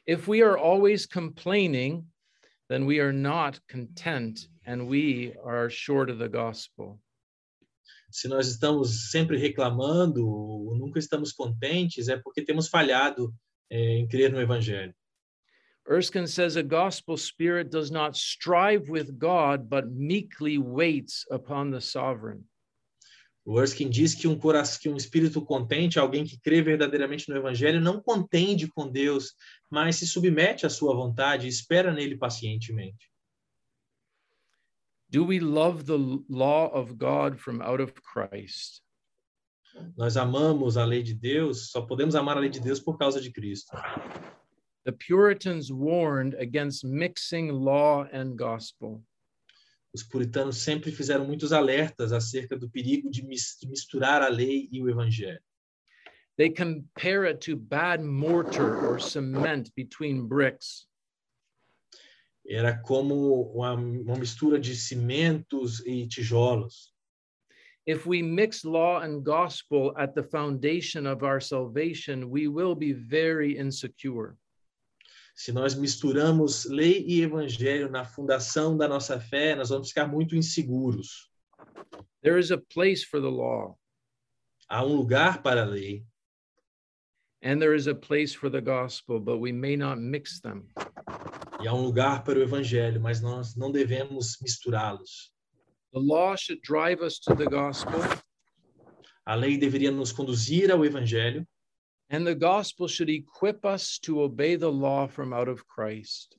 If we are always complaining, then we are not content and we are short of the gospel. Se nós estamos sempre reclamando, ou nunca estamos contentes, é porque temos falhado eh, em crer no Evangelho. Erskine says a gospel spirit does not strive with God, but meekly waits upon the sovereign. O Erskine diz que um, coração, que um espírito contente, alguém que crê verdadeiramente no Evangelho, não contende com Deus, mas se submete à sua vontade e espera nele pacientemente. Do we love the law of God from out of Christ? Nós amamos a lei de Deus, só podemos amar a lei de Deus por causa de Cristo. The Puritans warned against mixing law and gospel. Os puritanos sempre fizeram muitos alertas acerca do perigo de mis- de misturar a lei e o Evangelho. They compare it to bad mortar or cement between bricks. Era como uma, uma mistura de cimentos e tijolos. If we mix law and gospel at the foundation of our salvation, we will be very insecure. Se nós misturamos lei e evangelho na fundação da nossa fé, nós vamos ficar muito inseguros. There is a place for the law, Há um lugar para a lei and there is a place for the gospel, but we may not mix them. E há um lugar para o evangelho, mas nós não devemos misturá-los. The law should drive us to the gospel, A lei deveria nos conduzir ao evangelho and the gospel should equip us to obey the law from out of Christ.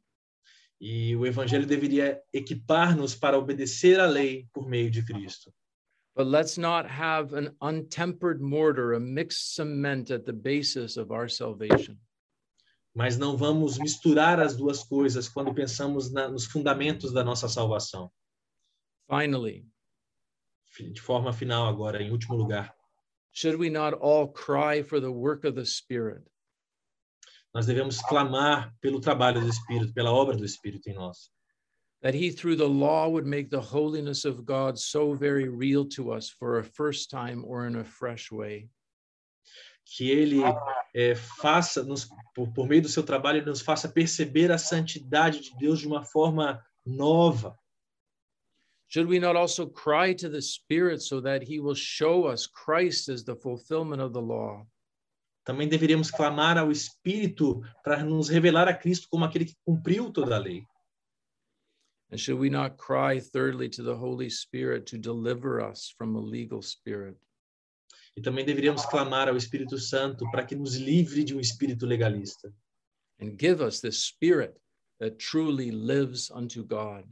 e o evangelho deveria equipar-nos para obedecer à lei por meio de Cristo. But let's not have an untempered mortar, a mixed cement at the basis of our salvation. Mas não vamos misturar as duas coisas quando pensamos na, nos fundamentos da nossa salvação. Finally, De forma final, agora, em último lugar, should we not all cry for the work of the Spirit? nós devemos clamar pelo trabalho do Espírito, pela obra do Espírito em nós. That He, through the law, would make the holiness of God so very real to us for a first time or in a fresh way. Que Ele eh, faça, nos, por, por meio do seu trabalho, Ele nos faça perceber a santidade de Deus de uma forma nova. Should we not also cry to the Spirit so that He will show us Christ as the fulfillment of the law? Também deveríamos clamar ao Espírito para nos revelar a Cristo como aquele que cumpriu toda a lei. And should we not cry, thirdly, to the Holy Spirit to deliver us from a legal spirit? E também deveríamos clamar ao Espírito Santo para que nos livre de um espírito legalista and give us this spirit that truly lives unto God.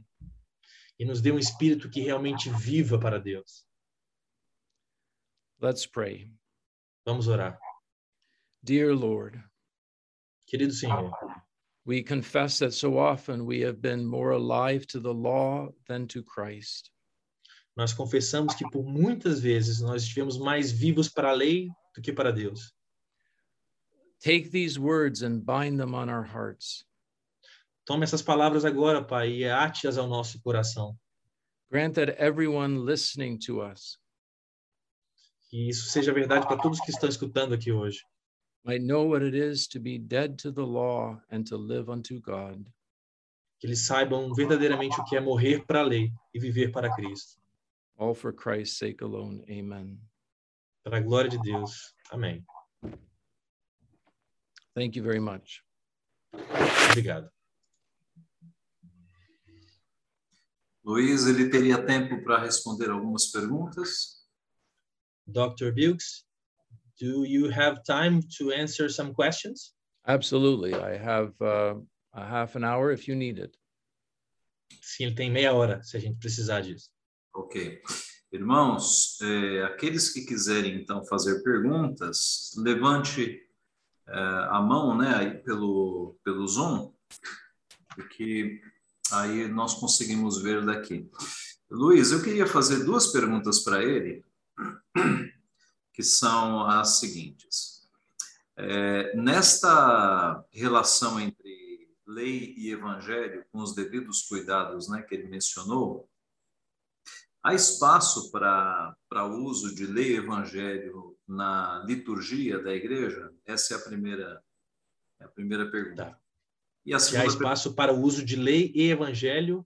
e nos dê um espírito que realmente viva para Deus. Let's pray. Vamos orar. Dear Lord, Querido Senhor, we confess that so often we have been more alive to the law than to Christ. Nós confessamos que por muitas vezes nós estivemos mais vivos para a lei do que para Deus. Take these words and bind them on our hearts. Tome essas palavras agora, Pai, e ate-as ao nosso coração. Grant that everyone listening to us Que isso seja verdade para todos que estão escutando aqui hoje. might know what it is to be dead to the law and to live unto God. Que eles saibam verdadeiramente o que é morrer para a lei e viver para Cristo. All for Christ's sake alone. Amen. Para a glória de Deus. Amém. Thank you very much. Obrigado. Luiz, ele teria tempo para responder algumas perguntas? Dr. Bilks, do you have time to answer some questions? Absolutely. I have uh, a half an hour if you need it. Sim, ele tem meia hora, se a gente precisar disso. Ok. Irmãos, eh, aqueles que quiserem então fazer perguntas, levante eh, a mão, né, aí pelo pelo Zoom, porque aí nós conseguimos ver daqui. Luiz, eu queria fazer duas perguntas para ele, que são as seguintes. Eh, nesta relação entre lei e evangelho, com os devidos cuidados, né, que ele mencionou, Há espaço para o uso de lei e evangelho na liturgia da igreja? Essa é a primeira, é a primeira pergunta. Tá. E a Se há segunda espaço para o uso de lei e evangelho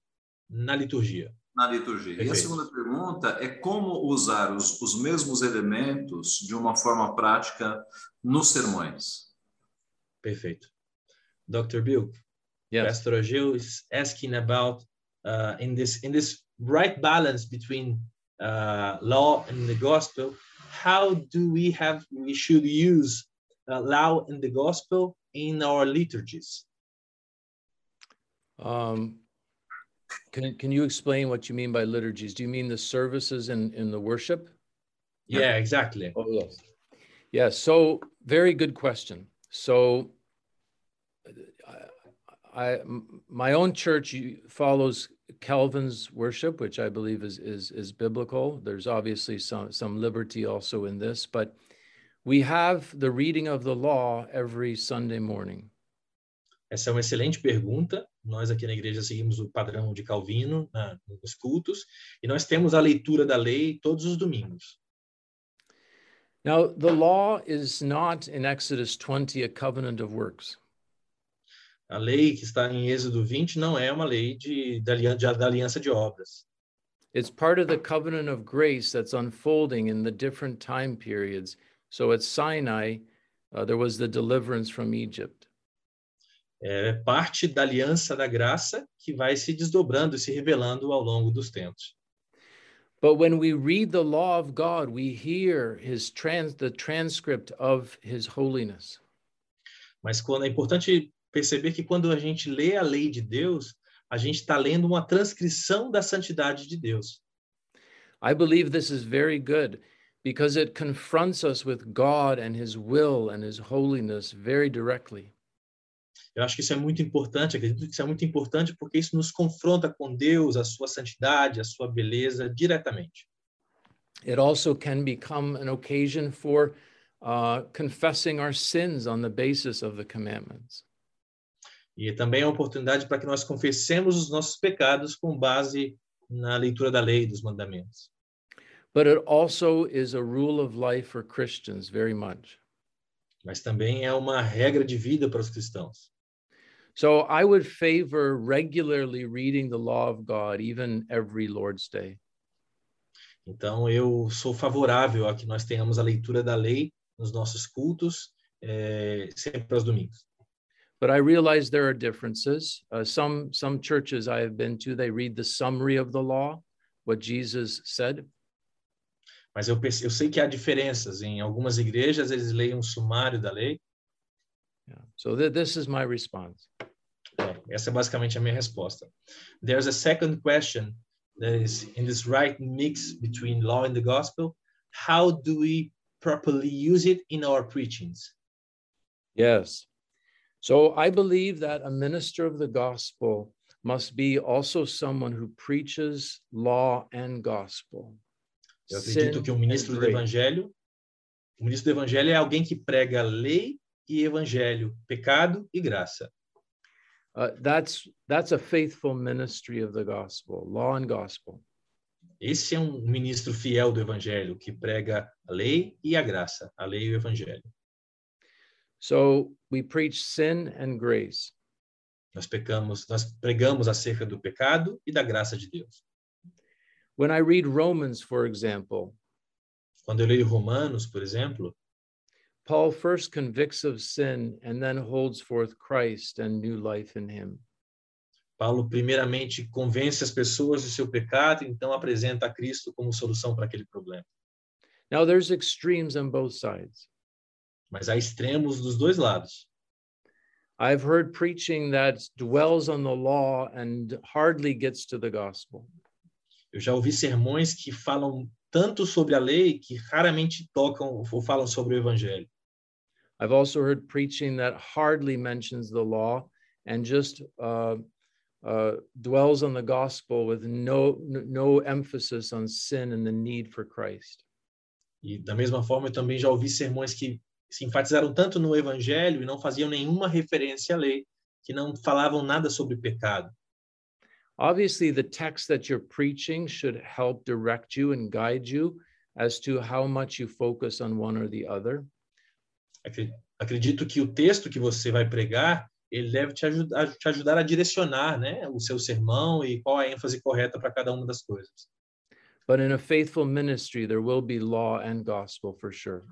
na liturgia. na liturgia. E a Perfeito. segunda pergunta é como usar os, os mesmos elementos de uma forma prática nos sermões. Perfeito. Dr. Bill, Yes. Pastor Agil is asking about uh, in this in this right balance between uh, law and the gospel. How do we have we should use uh, law and the gospel in our liturgies? Um, can, can you explain what you mean by liturgies? Do you mean the services in, in the worship? Yeah, exactly. Oh, yes. Yes. So, very good question. So, I my own church follows Calvin's worship, which I believe is, is, is biblical. There's obviously some, some liberty also in this, but we have the reading of the law every Sunday morning. Essa é uma excelente pergunta. Nós aqui na igreja seguimos o padrão de Calvino na, nos cultos e nós temos a leitura da lei todos os domingos. Now, the law is not in Exodus 20 a covenant of works. A lei que está em Êxodo 20 não é uma lei de, da, aliança de obras. It's part of the covenant of grace that's unfolding in the different time periods. So at Sinai, uh, there was the deliverance from Egypt. É parte da aliança da graça que vai se desdobrando e se revelando ao longo dos tempos. But when we read the law of God, we hear his trans the transcript of his holiness. Mas quando é importante perceber que quando a gente lê a lei de Deus, a gente está lendo uma transcrição da santidade de Deus. I believe this is very good because it confronts us with God and His will and His holiness very directly. Eu acho que isso é muito importante, acredito que isso é muito importante porque isso nos confronta com Deus, a sua santidade, a sua beleza diretamente. It also can become an occasion for uh, confessing our sins on the basis of the commandments. E também é uma oportunidade para que nós confessemos os nossos pecados com base na leitura da lei e dos mandamentos. But it also is a rule of life for Christians very much. Mas também é uma regra de vida para os cristãos. So I would favor regularly reading the law of God, even every Lord's Day. Então, eu sou favorável a que nós tenhamos a leitura da lei nos nossos cultos, é, sempre aos domingos. But I realize there are differences. Uh, some some churches I have been to, they read the summary of the law, what Jesus said. Mas eu, eu sei que há diferenças. Em algumas igrejas, eles leem um sumário da lei. Yeah. So th- this is my response. É, essa é basicamente a minha resposta. There's a second question that is in this right mix between law and the gospel. How do we properly use it in our preachings? Yes. So I believe that a minister of the gospel must be also someone who preaches law and gospel. Eu acredito que o and ministro do evangelho, o ministro do evangelho é alguém que prega lei e evangelho, pecado e graça. Uh, that's that's a faithful ministry of the gospel, law and gospel. Esse é um ministro fiel do evangelho que prega a lei e a graça, a lei e o evangelho. So we preach sin and grace. Nós pecamos, nós pregamos acerca do pecado e da graça de Deus. When I read Romans, for example, Quando eu leio Romanos, por exemplo, Paul first convicts of sin and then holds forth Christ and new life in him. Paulo primeiramente convence as pessoas do seu pecado, então apresenta a Cristo como solução para aquele problema. Now there's extremes on both sides. Mas há extremos dos dois lados. I've heard preaching that dwells on the law and hardly gets to the gospel. Eu já ouvi sermões que falam tanto sobre a lei que raramente tocam ou falam sobre o evangelho. I've also heard preaching that hardly mentions the law and just uh, uh, dwells on the gospel with no no emphasis on sin and the need for Christ. E da mesma forma, eu também já ouvi sermões que se enfatizaram tanto no evangelho e não faziam nenhuma referência à lei, que não falavam nada sobre pecado. Obviously, the text that you're preaching should help direct you and guide you as to how much you focus on one or the other. Acre- Acredito que o texto que você vai pregar, ele deve te ajudar, te ajudar a direcionar, né, o seu sermão e qual a ênfase correta para cada uma das coisas. But in a faithful ministry, there will be law and gospel for sure.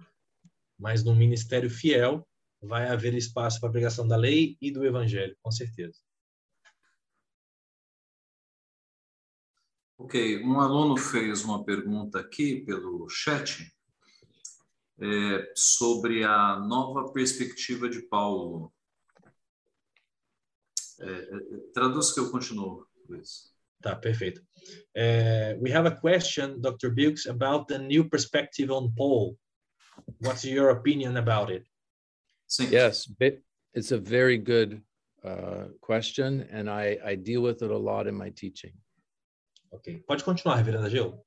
Mas no ministério fiel vai haver espaço para a pregação da lei e do evangelho, com certeza. Ok, um aluno fez uma pergunta aqui pelo chat é, sobre a nova perspectiva de Paulo. É, é, traduz que eu continuo, Luiz. Tá, perfeito. Eh, we have a question, Dr. Bilks, about the new perspective on Paul. What's your opinion about it? Yes, it's a very good uh, question, and I, I deal with it a lot in my teaching. Ok. Pode continuar, Reverenda Gil.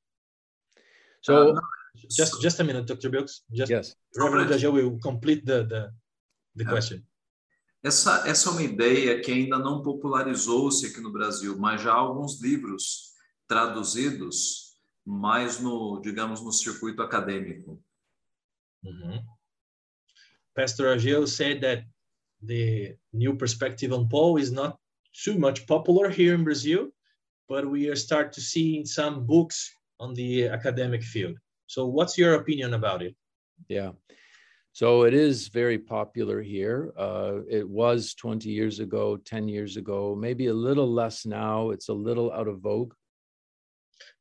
So, não, Just, just a minute, Dr. Bilks. Just yes, Reverend Gil will complete the, the, the Yeah. question. Essa, essa é uma ideia que ainda não popularizou-se aqui no Brasil, mas já há alguns livros traduzidos mais no, digamos, no circuito acadêmico. Mhm. Pastor Agil said that the new perspective on Paul is not too much popular here in Brazil, but we are start to see some books on the academic field. So what's your opinion about it? yeah. So it is very popular here. Uh, it was 20 years ago, 10 years ago, maybe a little less now. It's a little out of vogue.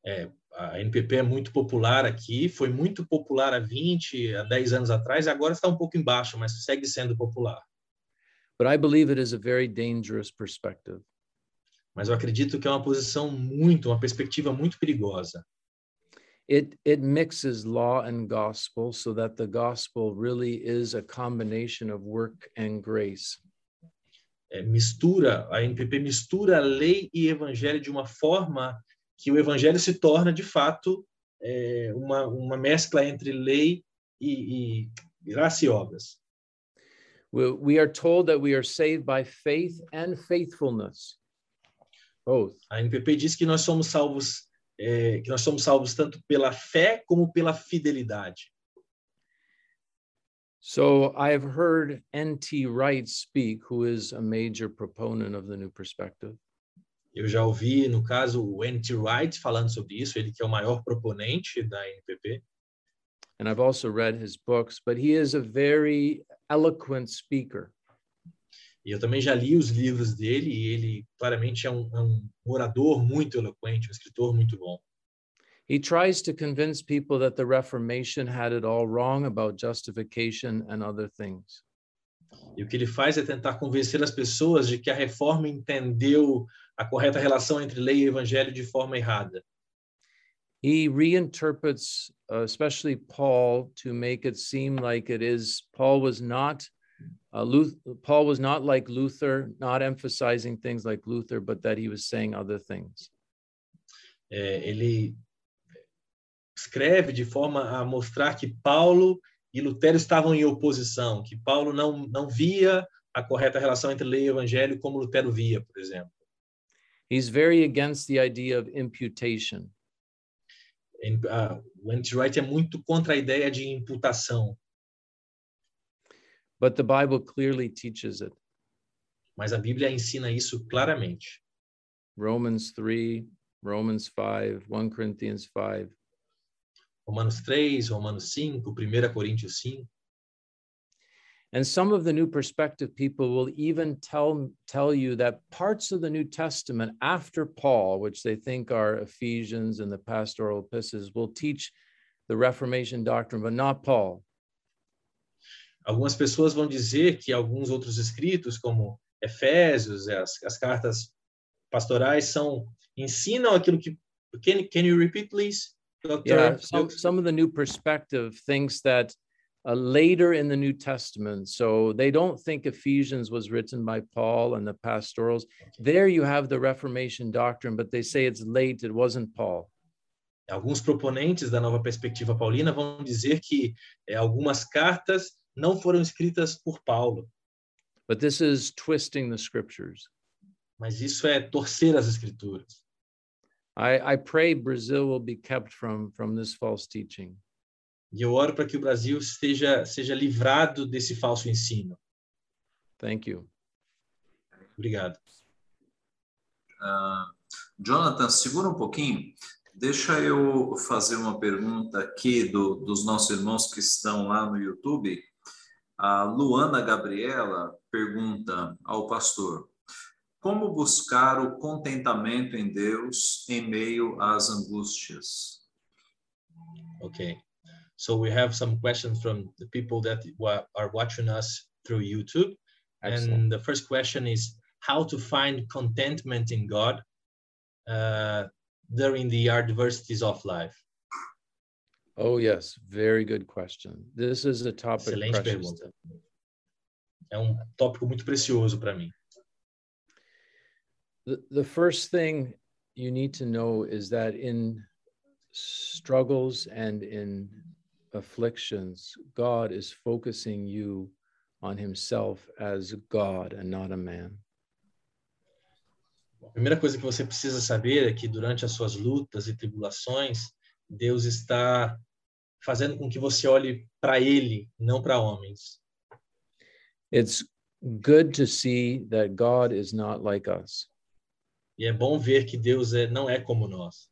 É, a NPP é muito popular aqui, foi muito popular há 20, há 10 anos atrás, agora está um pouco embaixo, mas segue sendo popular. But I believe it is a very dangerous perspective. Mas eu acredito que é uma posição muito, uma perspectiva muito perigosa. it it mixes law and gospel so that the gospel really is a combination of work and grace. É, mistura, a NPP mistura lei e evangelho de uma forma que o evangelho se torna, de fato, é, uma, uma mescla entre lei e, e graça e obras. We, are told that we are saved by faith and faithfulness. Both. A NPP diz que nós somos salvos é, que nós somos salvos tanto pela fé como pela fidelidade. So I've heard N.T. Wright speak, who is a major proponent of the New Perspective. Eu já ouvi, no caso, o N.T. Wright falando sobre isso, ele que é o maior proponente da NPP. And I've also read his books, but he is a very eloquent speaker. E eu também já li os livros dele e ele claramente é um, é um orador muito eloquente, um escritor muito bom. He tries to convince people that the Reformation had it all wrong about justification and other things. E o que ele faz é tentar convencer as pessoas de que a reforma entendeu a correta relação entre lei e evangelho de forma errada. He reinterprets, uh, especially Paul, to make it seem like it is. Paul was not. Uh, Luth- Paul was not like Luther, not emphasizing things like Luther, but that he was saying other things. É, ele escreve de forma a mostrar que Paulo e Lutero estavam em oposição, que Paulo não, não via a correta relação entre lei e evangelho como Lutero via, por exemplo. He's very against the idea of imputation. Ah, O N.T. Wright é muito contra a ideia de imputação, but the Bible clearly teaches it. mas a Bíblia ensina isso claramente. Romans 3, Romans 5, 1 Corinthians 5. Romanos 3, Romanos 5, 1 Coríntios 5. And some of the New Perspective people will even tell, tell you that parts of the New Testament after Paul, which they think are Ephesians and the pastoral epistles, will teach the Reformation doctrine, but not Paul. Algumas pessoas vão dizer que alguns outros escritos, como Efésios, as, as cartas pastorais, são ensinam aquilo que. Can, can you repeat, please, Dr. Yeah, some, some of the New Perspective thinks that uh, later in the New Testament, so they don't think Ephesians was written by Paul and the pastorals. There you have the Reformation doctrine, but they say it's late, it wasn't Paul. Alguns proponentes da nova perspectiva paulina vão dizer que é, algumas cartas não foram escritas por Paulo, But this is twisting the scriptures. mas isso é torcer as escrituras. I, I pray Brazil will be kept from, from this false teaching. E eu oro para que o Brasil esteja seja livrado desse falso ensino. Thank you. Obrigado. Ah, Jonathan, segura um pouquinho. Deixa eu fazer uma pergunta aqui do- dos nossos irmãos que estão lá no YouTube. A Luana Gabriela pergunta ao pastor: Como buscar o contentamento em Deus em meio às angústias? Okay. So we have some questions from the people that are watching us through YouTube. Excellent. And the first question is how to find contentment in God uh, during the adversities of life. Oh, yes. Very good question. This is a topic Excelente pergunta. É um tópico muito precioso para mim. The, the first thing you need to know is that in struggles and in afflictions, God is focusing you on Himself as God and not a man. A primeira coisa que você precisa saber é que durante as suas lutas e tribulações, Deus está fazendo com que você olhe para Ele, não para homens. It's good to see that God is not like us. E é bom ver que Deus é, não é como nós.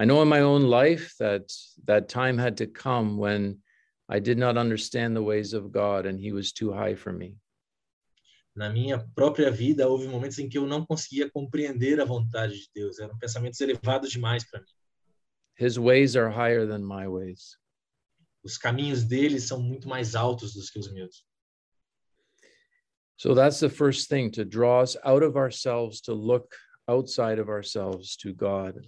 I know in my own life that that time had to come when I did not understand the ways of God and He was too high for me. Na minha própria vida, houve momentos em que eu não conseguia compreender a vontade de Deus. Eram pensamentos elevados demais para mim. His ways are higher than my ways. Os caminhos dele são muito mais altos do que os meus. So that's the first thing to draw us out of ourselves, to look outside of ourselves to God.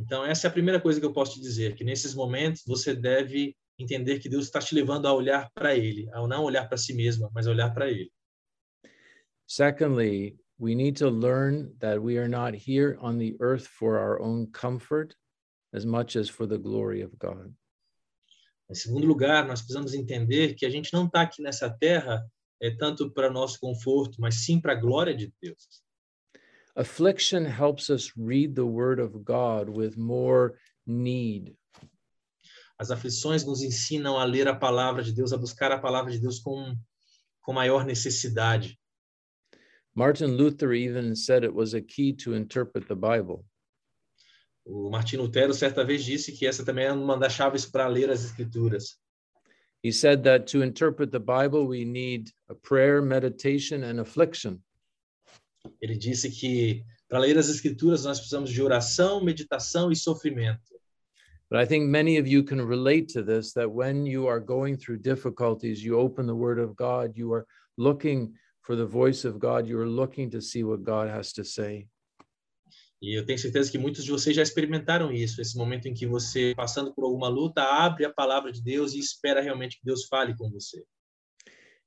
Então, essa é a primeira coisa que eu posso te dizer, que nesses momentos você deve entender que Deus está te levando a olhar para Ele, a não olhar para si mesmo, mas olhar para Ele. Secondly, we need to learn that we are not here on the earth for our own comfort as much as for the glory of God. Em segundo lugar, nós precisamos entender que a gente não está aqui nessa terra é tanto para nosso conforto, mas sim para a glória de Deus. Affliction helps us read the word of God with more need. As aflições nos ensinam a ler a palavra de Deus, a buscar a palavra de Deus com, com maior necessidade. Martin Luther even said it was a key to interpret the Bible. O Martin Lutero certa vez disse que essa também é uma das chaves para ler as escrituras. He said that to interpret the Bible, we need a prayer, meditation, and affliction. Ele disse que para ler as escrituras nós precisamos de oração, meditação e sofrimento. But I think many of you can relate to this that when you are going through difficulties, you open the Word of God, you are looking for the voice of God, you are looking to see what God has to say. E eu tenho certeza que muitos de vocês já experimentaram isso, esse momento em que você, passando por alguma luta, abre a palavra de Deus e espera realmente que Deus fale com você.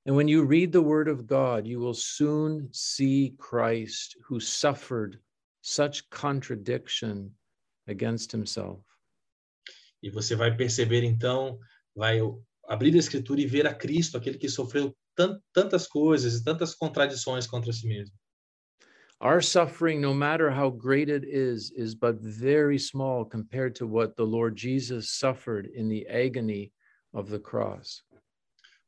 And when you read the Word of God, you will soon see Christ who suffered such contradiction against himself. E você vai perceber então, vai abrir a escritura e ver a Cristo, aquele que sofreu tan tantas coisas e tantas contradições contra si mesmo. Our suffering, no matter how great it is, is but very small compared to what the Lord Jesus suffered in the agony of the cross.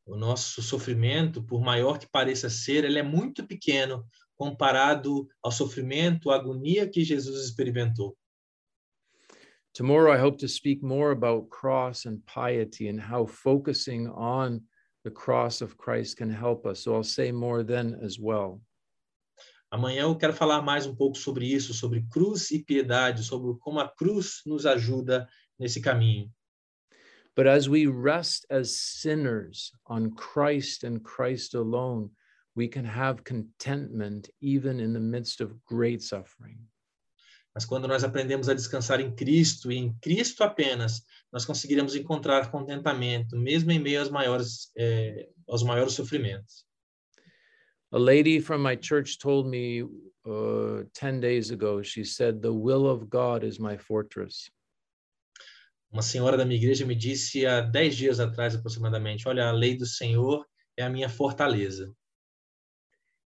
O nosso sofrimento, por maior que pareça ser, ele é muito pequeno comparado ao sofrimento, à agonia que Jesus experimentou. Tomorrow, I hope to speak more about cross and piety and how focusing on the cross of Christ can help us. So I'll say more then as well. Amanhã eu quero falar mais um pouco sobre isso, sobre cruz e piedade, sobre como a cruz nos ajuda nesse caminho. But as we rest as sinners on Christ and Christ alone, we can have contentment even in the midst of great suffering. Mas quando nós aprendemos a descansar em Cristo e em Cristo apenas, nós conseguiremos encontrar contentamento, mesmo em meio aos maiores, eh, aos maiores sofrimentos. A lady from my church told me uh, 10 days ago, she said, The will of God is my fortress. Uma senhora da minha igreja me disse há dez dias atrás, aproximadamente: Olha, a lei do Senhor é a minha fortaleza.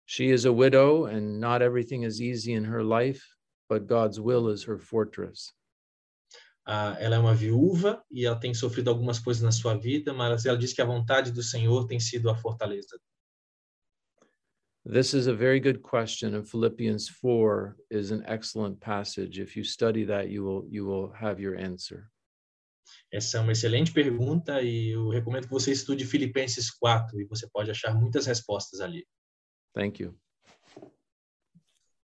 She is a widow, and not everything is easy in her life, but God's will is her fortress. Ah, ela é uma viúva e ela tem sofrido algumas coisas na sua vida, mas ela diz que a vontade do Senhor tem sido a fortaleza. This is a very good question, and Philippians 4 is an excellent passage. If you study that, you will, you will have your answer. Essa é uma excelente pergunta e eu recomendo que você estude Filipenses 4 e você pode achar muitas respostas ali. Thank you.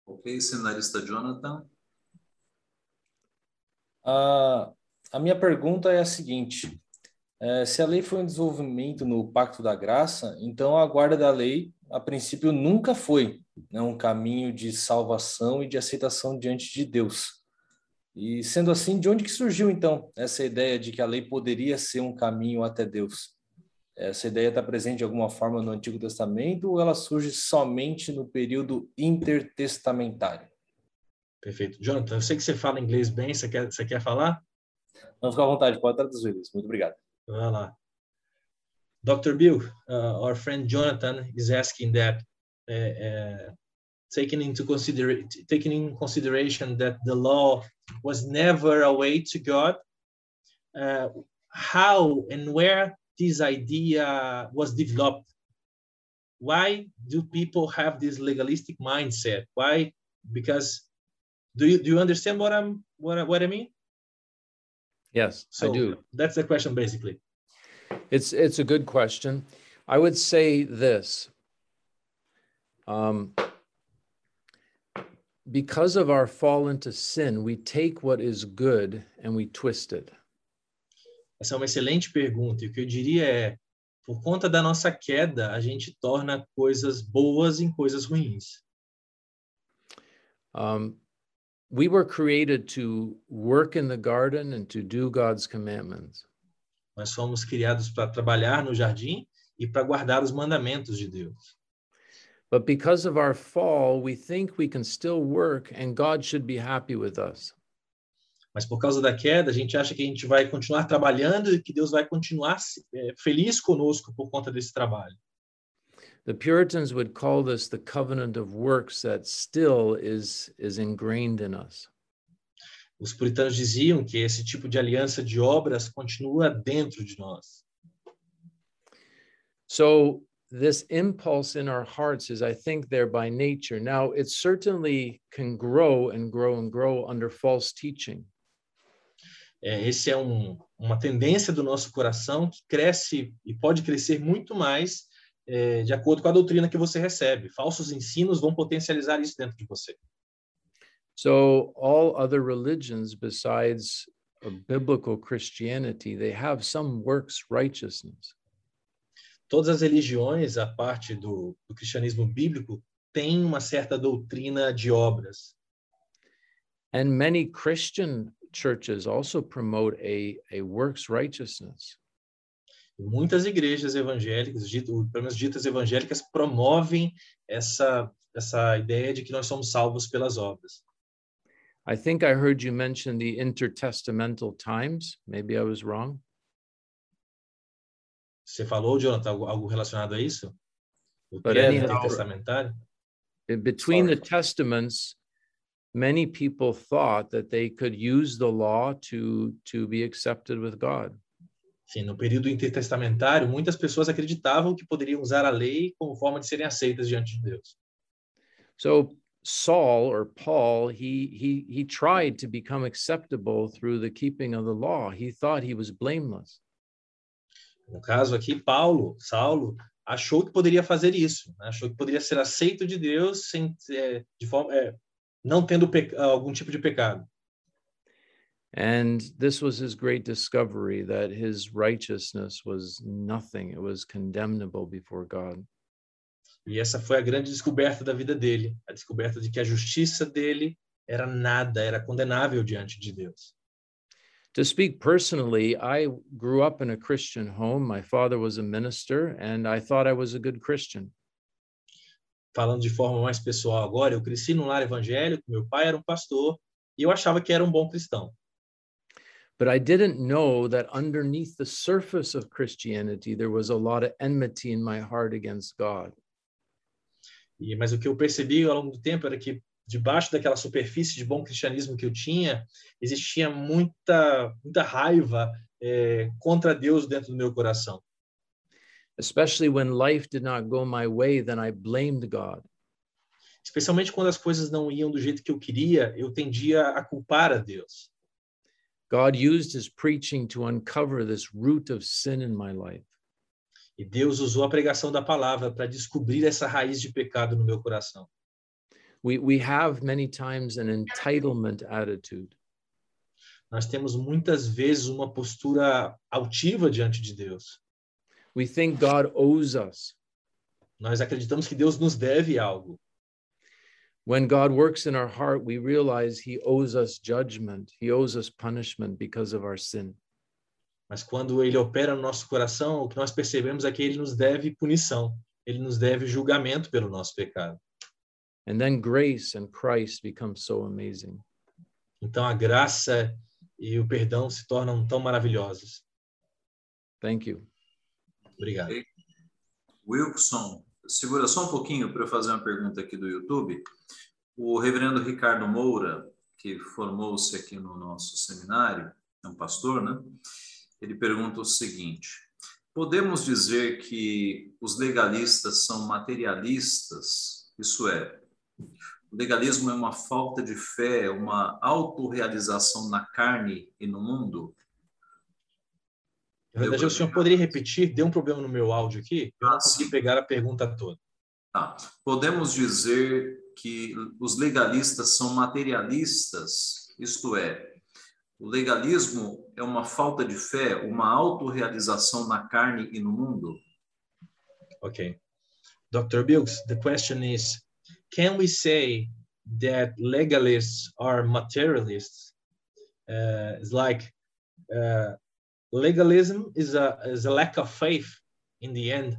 Ok, seminarista Jonathan. A, a minha pergunta é a seguinte: é, se a lei foi um desenvolvimento no Pacto da Graça, então a guarda da lei, a princípio, nunca foi né, um caminho de salvação e de aceitação diante de Deus. E sendo assim, de onde que surgiu então essa ideia de que a lei poderia ser um caminho até Deus? Essa ideia está presente de alguma forma no Antigo Testamento ou ela surge somente no período intertestamentário? Perfeito. Jonathan, eu sei que você fala inglês bem, você quer, você quer falar? Não, fica à vontade, pode traduzir isso. Muito obrigado. Vai lá. Dr. Bill, uh, our friend Jonathan is asking that, uh, uh, taking into consider taking in consideration that the law was never a way to God, uh, how and where this idea was developed? Why do people have this legalistic mindset? Why? Because do you do you understand what I'm what I, what I mean? Yes, So I do. that's the question basically. It's it's a good question. I would say this. Um, because of our fall into sin, we take what is good and we twist it. Essa é uma excelente pergunta. E o que eu diria é, por conta da nossa queda, a gente torna coisas boas em coisas ruins. Um, we were created to work in the garden and to do God's commandments. Nós fomos criados para trabalhar no jardim e para guardar os mandamentos de Deus. But because of our fall, we think we can still work and God should be happy with us. Mas por causa da queda, a gente acha que a gente vai continuar trabalhando e que Deus vai continuar feliz conosco por conta desse trabalho. The Puritans would call this the covenant of works that still is, is ingrained in us. Os puritanos diziam que esse tipo de aliança de obras continua dentro de nós. So this impulse in our hearts is, I think, there by nature. Now, it certainly can grow and grow and grow under false teaching. É, esse é um, uma tendência do nosso coração que cresce e pode crescer muito mais é, de acordo com a doutrina que você recebe. Falsos ensinos vão potencializar isso dentro de você. So all other religions besides biblical Christianity, they have some works righteousness. Todas as religiões, a parte do, do cristianismo bíblico, têm uma certa doutrina de obras. And many Christian churches also promote a, a works righteousness. Muitas igrejas evangélicas, pelo menos ditas evangélicas, promovem essa, essa ideia de que nós somos salvos pelas obras. I think I heard you mention the intertestamental times. Maybe I was wrong. Você falou, Jonathan, algo, algo relacionado a isso? O But que é intertestamentário? In Between Sorry. the testaments, many people thought that they could use the law to, to be accepted with God. Sim, no período intertestamentário, muitas pessoas acreditavam que poderiam usar a lei como forma de serem aceitas diante de Deus. So Saul or Paul, he he he tried to become acceptable through the keeping of the law. He thought he was blameless. No caso aqui, Paulo, Saulo, achou que poderia fazer isso, né? achou que poderia ser aceito de Deus sem, é, de forma, é, não tendo algum tipo de pecado. And this was his great discovery that his righteousness was nothing. It was condemnable before God. E essa foi a grande descoberta da vida dele, a descoberta de que a justiça dele era nada, era condenável diante de Deus. To speak personally, I grew up in a Christian home. My father was a minister, and I thought I was a good Christian. Falando de forma mais pessoal agora, eu cresci num lar evangélico, meu pai era um pastor, e eu achava que era um bom cristão. But I didn't know that underneath the surface of Christianity, there was a lot of enmity in my heart against God. E, mas o que eu percebi ao longo do tempo era que debaixo daquela superfície de bom cristianismo que eu tinha, existia muita muita raiva é, contra Deus dentro do meu coração. Especially when life did not go my way, then I blamed God. Especialmente quando as coisas não iam do jeito que eu queria, eu tendia a culpar a Deus. God used his preaching to uncover this root of sin in my life. E Deus usou a pregação da palavra para descobrir essa raiz de pecado no meu coração. We, we have many times an entitlement attitude. Nós temos muitas vezes uma postura altiva diante de Deus. We think God owes us. Nós acreditamos que Deus nos deve algo. When God works in our heart, we realize he owes us judgment, he owes us punishment because of our sin. Mas quando ele opera no nosso coração, o que nós percebemos é que ele nos deve punição, ele nos deve julgamento pelo nosso pecado. And then grace and Christ become so amazing. Então a graça e o perdão se tornam tão maravilhosos. Thank you. Obrigado. Wilson, segura só um pouquinho para eu fazer uma pergunta aqui do YouTube. O reverendo Ricardo Moura, que formou-se aqui no nosso seminário, é um pastor, né? Ele pergunta o seguinte: podemos dizer que os legalistas são materialistas? Isso é, o legalismo é uma falta de fé, uma autorrealização na carne e no mundo? Na verdade, o senhor poderia repetir? Deu um problema no meu áudio aqui? Eu não Ah, consegui pegar a pergunta toda. Tá. Podemos dizer que os legalistas são materialistas, isto é, o legalismo é uma falta de fé, uma autorrealização na carne e no mundo? Okay. Dr. Bilks, the question is, can we say that legalists are materialists uh, is like uh, legalism is a is a lack of faith in the end.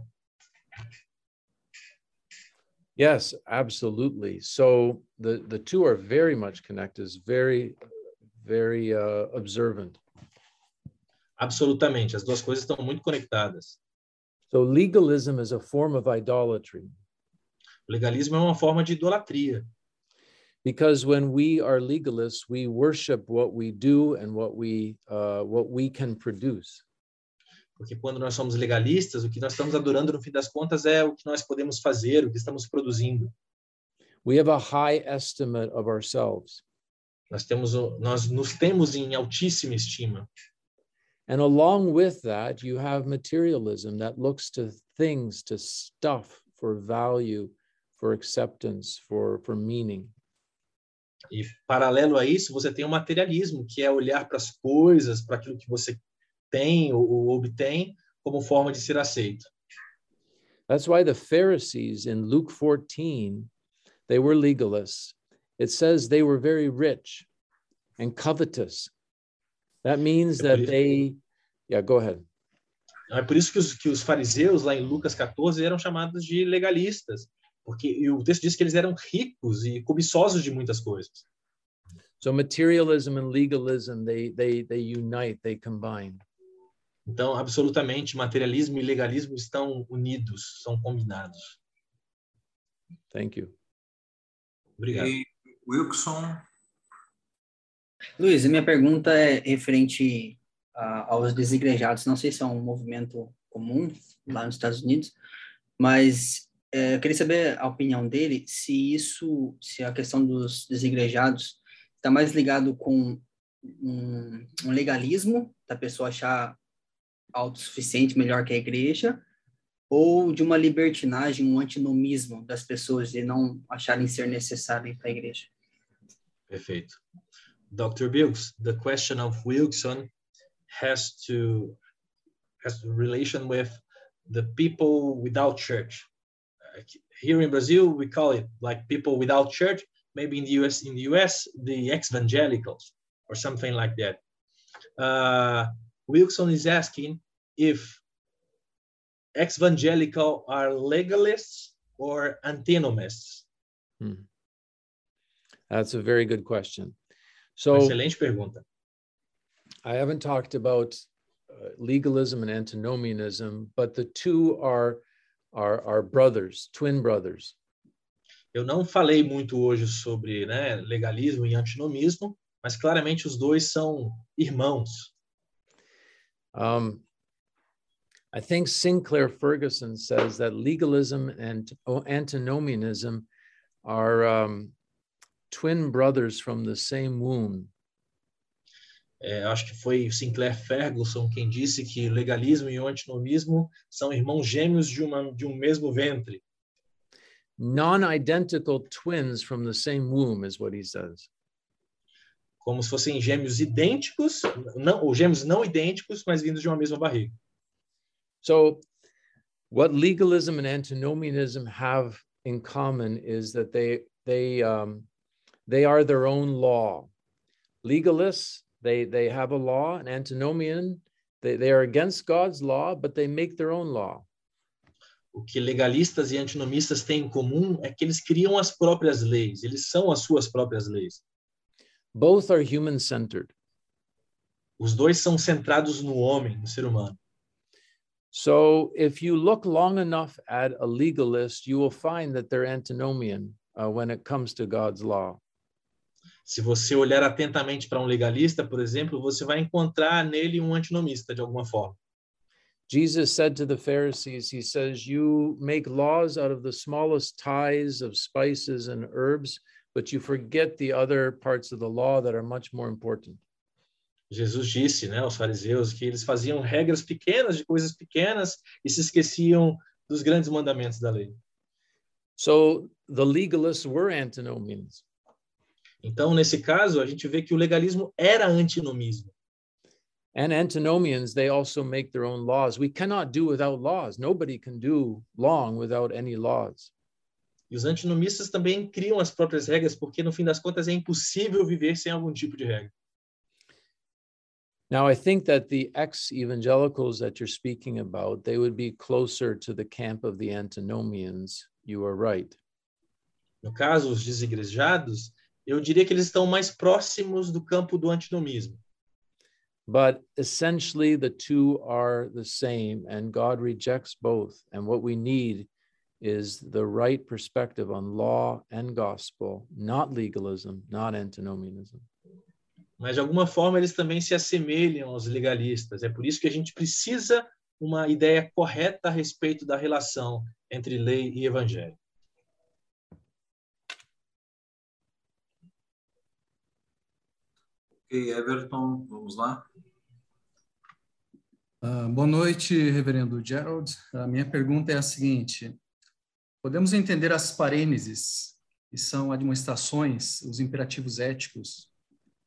Yes, absolutely. So the the two are very much connected. It's very, very uh, observant. Absolutamente, as duas coisas estão muito conectadas. So legalism is a form of idolatry O legalismo é uma forma de idolatria, because when we are legalists, we worship what we do and what we uh, what we can produce. porque quando nós somos legalistas, o que nós estamos adorando no fim das contas é o que nós podemos fazer, o que estamos produzindo. We have a high estimate of ourselves, Nós temos nós nos temos em altíssima estima. and along with that, you have materialism that looks to things, to stuff for value, for acceptance, for for meaning. E paralelo a isso, você tem o materialismo, que é olhar para as coisas, para aquilo que você tem ou, ou obtém como forma de ser aceito. That's why the Pharisees in Luke 14, they were legalists. It says they were very rich and covetous. That means É that they, yeah, go ahead. É por isso que os, que os fariseus, lá em Lucas 14, eram chamados de legalistas, porque o texto diz que eles eram ricos e cobiçosos de muitas coisas. So materialism and legalism, they they they unite, they combine. Então, absolutamente, materialismo e legalismo estão unidos, são combinados. Thank you. Obrigado. E Wilson, Luiz, a minha pergunta é referente a- aos desigrejados. Não sei se é um movimento comum lá nos Estados Unidos, mas eu queria saber a opinião dele se isso, se a questão dos desigrejados está mais ligado com um, um legalismo da pessoa achar autossuficiente, melhor que a igreja, ou de uma libertinagem, um antinomismo das pessoas de não acharem ser necessário para a igreja. Perfeito. Dr. Bilks, the question of Wilson has to has relation with the people without church. Here in Brazil, we call it like people without church. Maybe in the US, in the US, the evangelicals or something like that. Uh, Wilson is asking if evangelical are legalists or antinomists. That's a very good question. So Excelente pergunta. I haven't talked about uh, legalism and antinomianism, but the two are are are brothers, twin brothers. Eu não falei muito hoje sobre né, legalismo e antinomismo, mas claramente os dois são irmãos. Um, I think Sinclair Ferguson says that legalism and antinomianism are um, twin brothers from the same womb. É, acho que foi Sinclair Ferguson quem disse que legalismo e o antinomismo são irmãos gêmeos de, uma, de um mesmo ventre. Non-identical twins from the same womb is what he says. Como se fossem gêmeos idênticos, não, ou gêmeos não idênticos, mas vindos de uma mesma barriga. So, what legalism and antinomianism have in common is that they they um, they are their own law. Legalists they they have a law, an antinomian they, they are against God's law, but they make their own law. O que legalistas e antinomistas têm em comum é que eles criam as próprias leis, eles são as suas próprias leis. Both are human centered. Os dois são centrados no homem, no ser humano. So, if you look long enough at a legalist, you will find that they're antinomian uh, when it comes to God's law. Se você olhar atentamente para um legalista, por exemplo, você vai encontrar nele um antinomista de alguma forma. Jesus said to the Pharisees, He says, You make laws out of the smallest ties of spices and herbs, but you forget the other parts of the law that are much more important. Jesus disse, né, aos fariseus que eles faziam regras pequenas de coisas pequenas e se esqueciam dos grandes mandamentos da lei. So the legalists were antinomians. Então, nesse caso, a gente vê que o legalismo era antinomismo. And antinomians, they also make their own laws. We cannot do without laws. Nobody can do long without any laws. E os antinomistas também criam as próprias regras, porque no fim das contas é impossível viver sem algum tipo de regra. Now, I think that the ex evangelicals that you're speaking about, they would be closer to the camp of the antinomians. You are right. No caso, os desigrejados, eu diria que eles estão mais próximos do campo do antinomismo. But essentially, the two are the same, and God rejects both. And what we need is the right perspective on law and gospel, not legalism, not antinomianism. Mas de alguma forma eles também se assemelham aos legalistas. É por isso que a gente precisa uma ideia correta a respeito da relação entre lei e evangelho. Everton, vamos lá. Uh, boa noite, reverendo Gerald. A minha pergunta é a seguinte: podemos entender as parêneses, que são admoestações, os imperativos éticos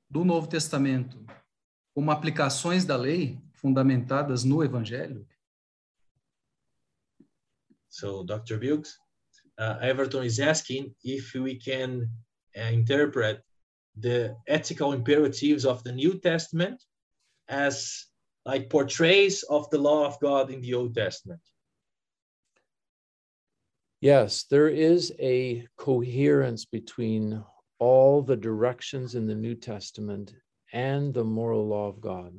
do Novo Testamento, como aplicações da lei fundamentadas no Evangelho? So, Dr. Wilkes, uh, Everton is asking if we can uh, interpret the ethical imperatives of the New Testament as like portrays of the law of God in the Old Testament. Yes, there is a coherence between all the directions in the New Testament and the moral law of God.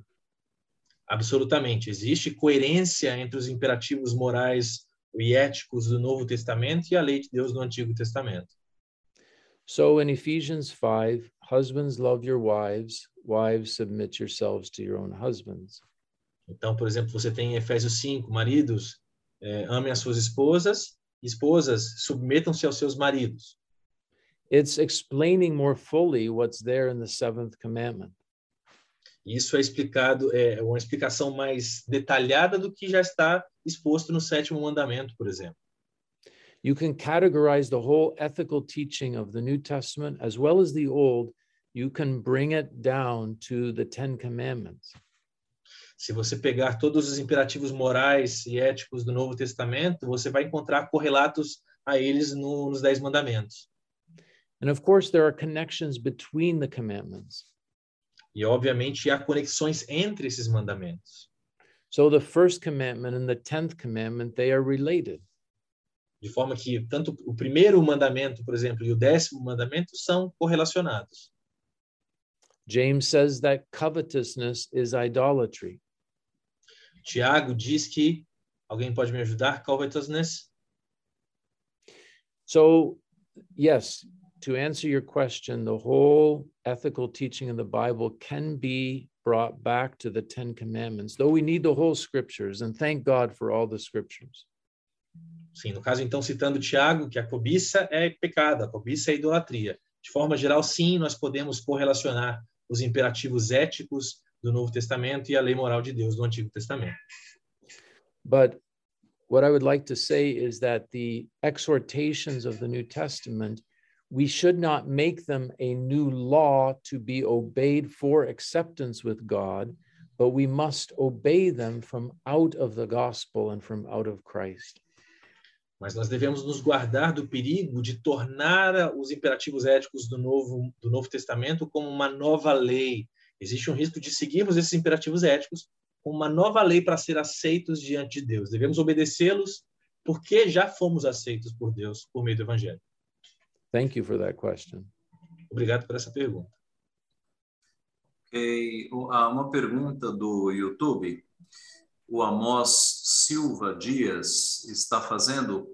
Absolutamente. Existe coerência entre os imperativos morais e éticos do Novo Testamento e a lei de Deus do Antigo Testamento. So in Ephesians 5, husbands love your wives, wives submit yourselves to your own husbands. Então, por exemplo, você tem em Efésios 5, maridos, eh, amem as suas esposas, esposas, submetam-se aos seus maridos. It's explaining more fully what's there in the seventh commandment. Isso é explicado, é uma explicação mais detalhada do que já está exposto no sétimo mandamento, por exemplo. You can categorize the whole ethical teaching of the New Testament as well as the Old. You can bring it down to the Ten Commandments. Se você pegar todos os imperativos morais e éticos do Novo Testamento, você vai encontrar correlatos a eles no, nos Dez Mandamentos. And of course, there are connections between the commandments. E, obviamente, há conexões entre esses mandamentos. So the first commandment and the tenth commandment, they are related. De forma que tanto o primeiro mandamento, por exemplo, e o décimo mandamento são correlacionados. James says that covetousness is idolatry. Tiago diz que, alguém pode me ajudar? Covetousness? So, yes, to answer your question, the whole ethical teaching of the Bible can be brought back to the Ten Commandments, though we need the whole scriptures, and thank God for all the scriptures. Sim, no caso, então, citando Tiago, que a cobiça é pecado, a cobiça é idolatria. De forma geral, sim, nós podemos correlacionar os imperativos éticos do Novo Testamento e a lei moral de Deus do Antigo Testamento. But what I would like to say is that the exhortations of the New Testament, we should not make them a new law to be obeyed for acceptance with God, but we must obey them from out of the gospel and from out of Christ. Mas nós devemos nos guardar do perigo de tornar os imperativos éticos do Novo, do Novo Testamento como uma nova lei. Existe um risco de seguirmos esses imperativos éticos como uma nova lei para ser aceitos diante de Deus. Devemos obedecê-los porque já fomos aceitos por Deus por meio do Evangelho. Thank you for that question. Obrigado por essa pergunta. Ok, ah, uma pergunta do YouTube. O Amos Silva Dias está fazendo.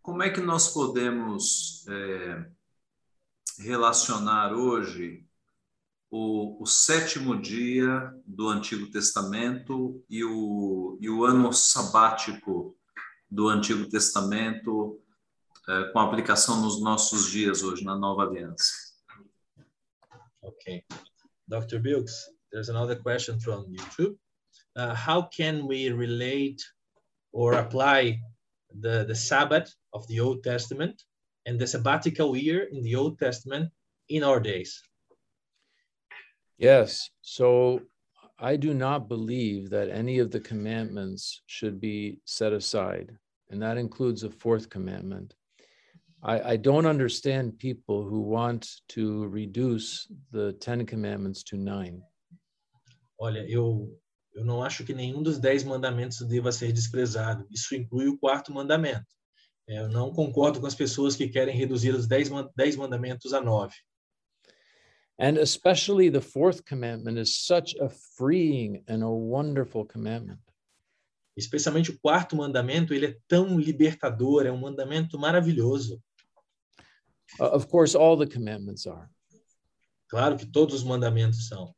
Como é que nós podemos é, relacionar hoje o, o, sétimo dia do Antigo Testamento e o, e o ano sabático do Antigo Testamento é, com aplicação nos nossos dias hoje, na nova aliança? Ok. Dr. Bilks, there's another question from YouTube. Uh, how can we relate or apply the, the Sabbath of the Old Testament and the sabbatical year in the Old Testament in our days? Yes. So I do not believe that any of the commandments should be set aside, and that includes the fourth commandment. I, I don't understand people who want to reduce the Ten Commandments to nine. Olha, eu, eu não acho que nenhum dos dez mandamentos deva ser desprezado. Isso inclui o quarto mandamento. É, Eu não concordo com as pessoas que querem reduzir os dez, man- dez mandamentos a nove. And especially the fourth commandment is such a freeing and a wonderful commandment. Especialmente o quarto mandamento, ele é tão libertador, é um mandamento maravilhoso. Uh, of course, all the commandments are. Claro que todos os mandamentos são.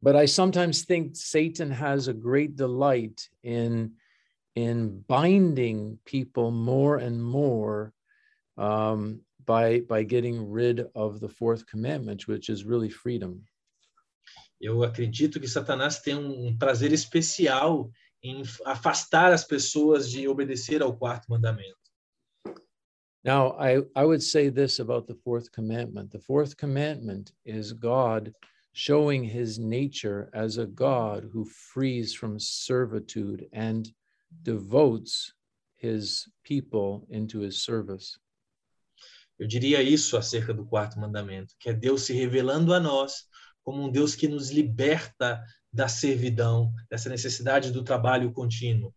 But I sometimes think Satan has a great delight in, in binding people more and more um, by, by getting rid of the fourth commandment, which is really freedom. Eu acredito que Satanás tem um, um prazer especial em afastar as pessoas de obedecer ao quarto mandamento. Now, I, I would say this about the fourth commandment. The fourth commandment is God showing his nature as a God who frees from servitude and devotes his people into his service. Eu diria isso acerca do quarto mandamento, que é Deus se revelando a nós como um Deus que nos liberta da servidão, dessa necessidade do trabalho contínuo.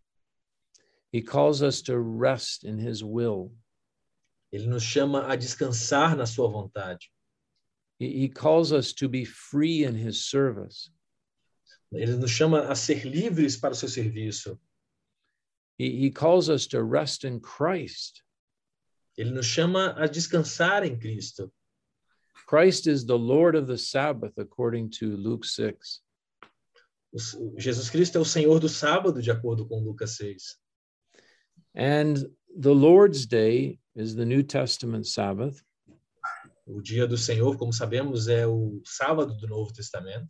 He calls us to rest in his will. Ele nos chama a descansar na sua vontade. He, calls us to be free in his service. Ele nos chama a ser livres para o seu serviço. He, he calls us to rest in Christ. Ele nos chama a descansar em Cristo. Christ is the Lord of the Sabbath, according to Luke 6. O- Jesus Cristo é o Senhor do sábado, de acordo com Lucas 6. And the Lord's Day is the New Testament Sabbath. O dia do Senhor, como sabemos, é o sábado do Novo Testamento.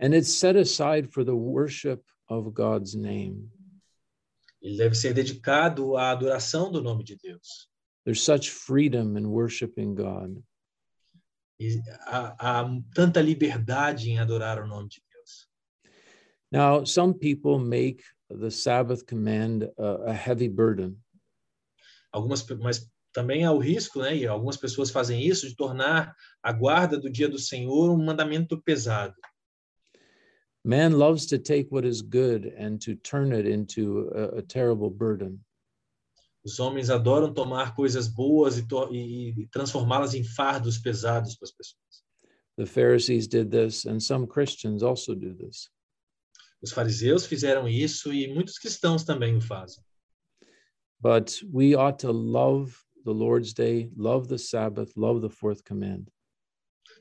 and it's set aside for the worship of God's name. Ele deve ser dedicado à adoração do nome de Deus. There's such freedom in worshiping God. E há, há tanta liberdade em adorar o nome de Deus. Now, some people make the Sabbath command a, a heavy burden. Algumas, mas também há o risco, né? E algumas pessoas fazem isso de tornar a guarda do dia do Senhor um mandamento pesado. Man loves to take what is good and to turn it into a, a terrible burden. Os homens adoram tomar coisas boas e, e- e transformá-las em fardos pesados para as pessoas. The Pharisees did this, and some Christians also do this. Os fariseus fizeram isso e muitos cristãos também o fazem. But we ought to love the Lord's Day, love the Sabbath, love the fourth command.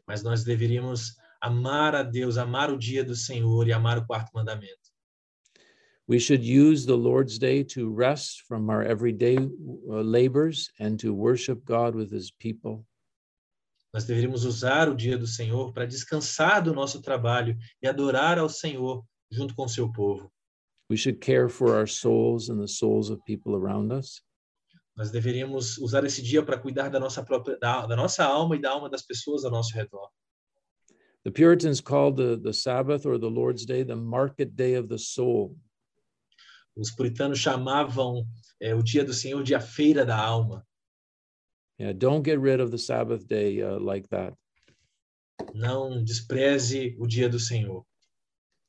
Mas nós deveríamos amar a Deus, amar o dia do Senhor e amar o quarto mandamento. We should use the Lord's Day to rest from our everyday uh, labors and to worship God with his people. Nós deveríamos usar o dia do Senhor para descansar do nosso trabalho e adorar ao Senhor junto com o seu povo. We should care for our souls and the souls of people around us. Nós deveríamos usar esse dia para cuidar da nossa própria da, da nossa alma e da alma das pessoas ao nosso redor. The Puritans called the, the Sabbath or the Lord's Day the market day of the soul. Os puritanos chamavam é, o dia do Senhor de a feira da alma. Yeah, don't get rid of the Sabbath day uh, like that. Não despreze o dia do Senhor.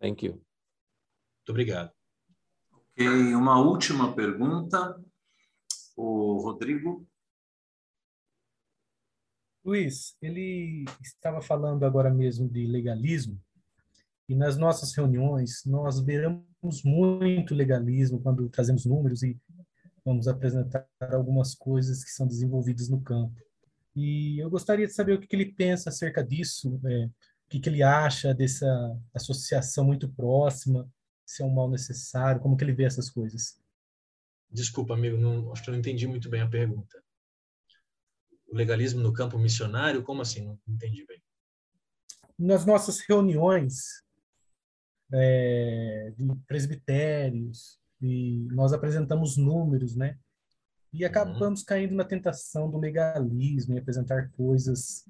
Thank you. Muito obrigado. Ok, uma última pergunta. O Rodrigo. Luiz, ele estava falando agora mesmo de legalismo, e nas nossas reuniões nós beiramos muito legalismo quando trazemos números e vamos apresentar algumas coisas que são desenvolvidas no campo. E eu gostaria de saber o que ele pensa acerca disso, é, o que ele acha dessa associação muito próxima, se é um mal necessário, como que ele vê essas coisas. Desculpa, amigo, não, acho que eu não entendi muito bem a pergunta. O legalismo no campo missionário? Como assim? Não entendi bem. nas nossas reuniões é, de presbitérios, e nós apresentamos números, né? E acabamos caindo na tentação do legalismo e apresentar coisas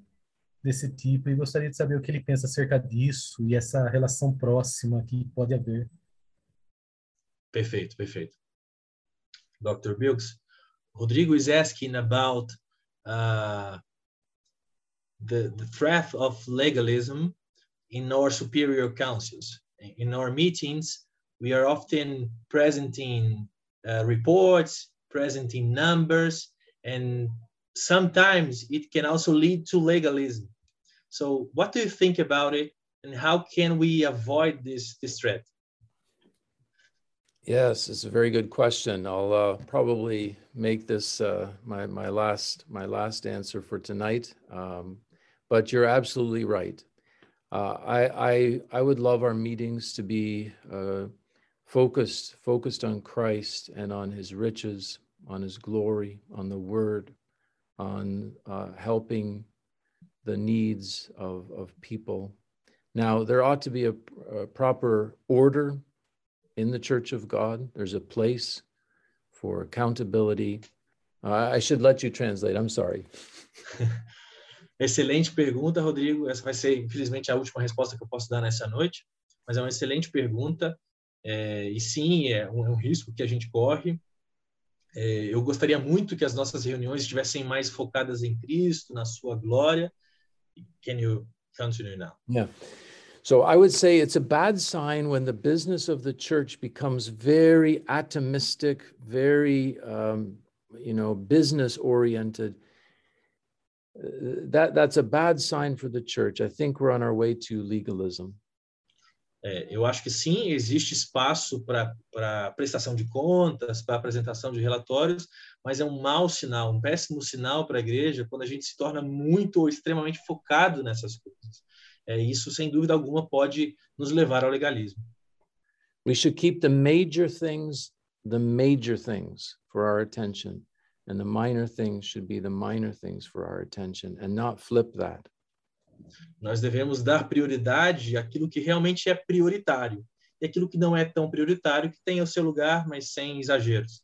desse tipo. E gostaria de saber o que ele pensa acerca disso e essa relação próxima que pode haver. Perfeito, perfeito. Dr. Bilks, Rodrigo is asking about uh, the, the threat of legalism in our superior councils. In our meetings, we are often presenting uh, reports, presenting numbers, and sometimes it can also lead to legalism. So what do you think about it and how can we avoid this, this threat? Yes, it's a very good question. I'll uh, probably make this uh, my my last my last answer for tonight. Um, but you're absolutely right. Uh, I I I would love our meetings to be uh, focused focused on Christ and on His riches, on His glory, on the Word, on uh, helping the needs of of people. Now there ought to be a, a proper order in the Church of God. There's a place for accountability. Uh, I should let you translate. I'm sorry. <laughs> excelente pergunta, Rodrigo. Essa vai ser, infelizmente, a última resposta que eu posso dar nessa noite, mas é uma excelente pergunta. É, e sim, é um, é um, risco que a gente corre. É, eu gostaria muito que as nossas reuniões estivessem mais focadas em Cristo, na sua glória. Can you continue now? Yeah. So I would say it's a bad sign when the business of the church becomes very atomistic, very, um, you know, business oriented. That that's a bad sign for the church. I think we're on our way to legalism. É, eu acho que sim, existe espaço para prestação de contas, para apresentação de relatórios, mas é um mau sinal, um péssimo sinal para a igreja quando a gente se torna muito ou extremamente focado nessas coisas. É, isso, sem dúvida alguma, pode nos levar ao legalismo. We should keep the major things the major things for our attention, and the minor things should be the minor things for our attention, and not flip that. Nós devemos dar prioridade àquilo que realmente é prioritário, e aquilo que não é tão prioritário, que tem o seu lugar, mas sem exageros.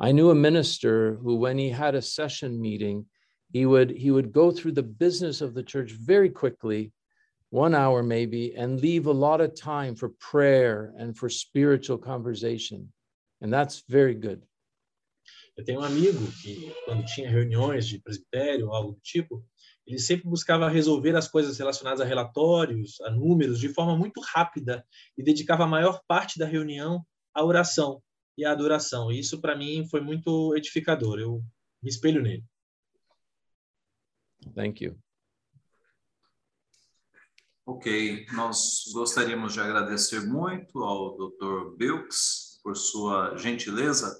I knew a minister who, when he had a session meeting, he would he would go through the business of the church very quickly one hour maybe and leave a lot of time for prayer and for spiritual conversation. And that's very good. Eu tenho um amigo que quando tinha reuniões de presbitério ou algo do tipo ele sempre buscava resolver as coisas relacionadas a relatórios a números de forma muito rápida e dedicava a maior parte da reunião à oração e à adoração. E isso para mim foi muito edificador. Eu me espelho nele Thank you. Ok, nós gostaríamos de agradecer muito ao Dr. Bilks por sua gentileza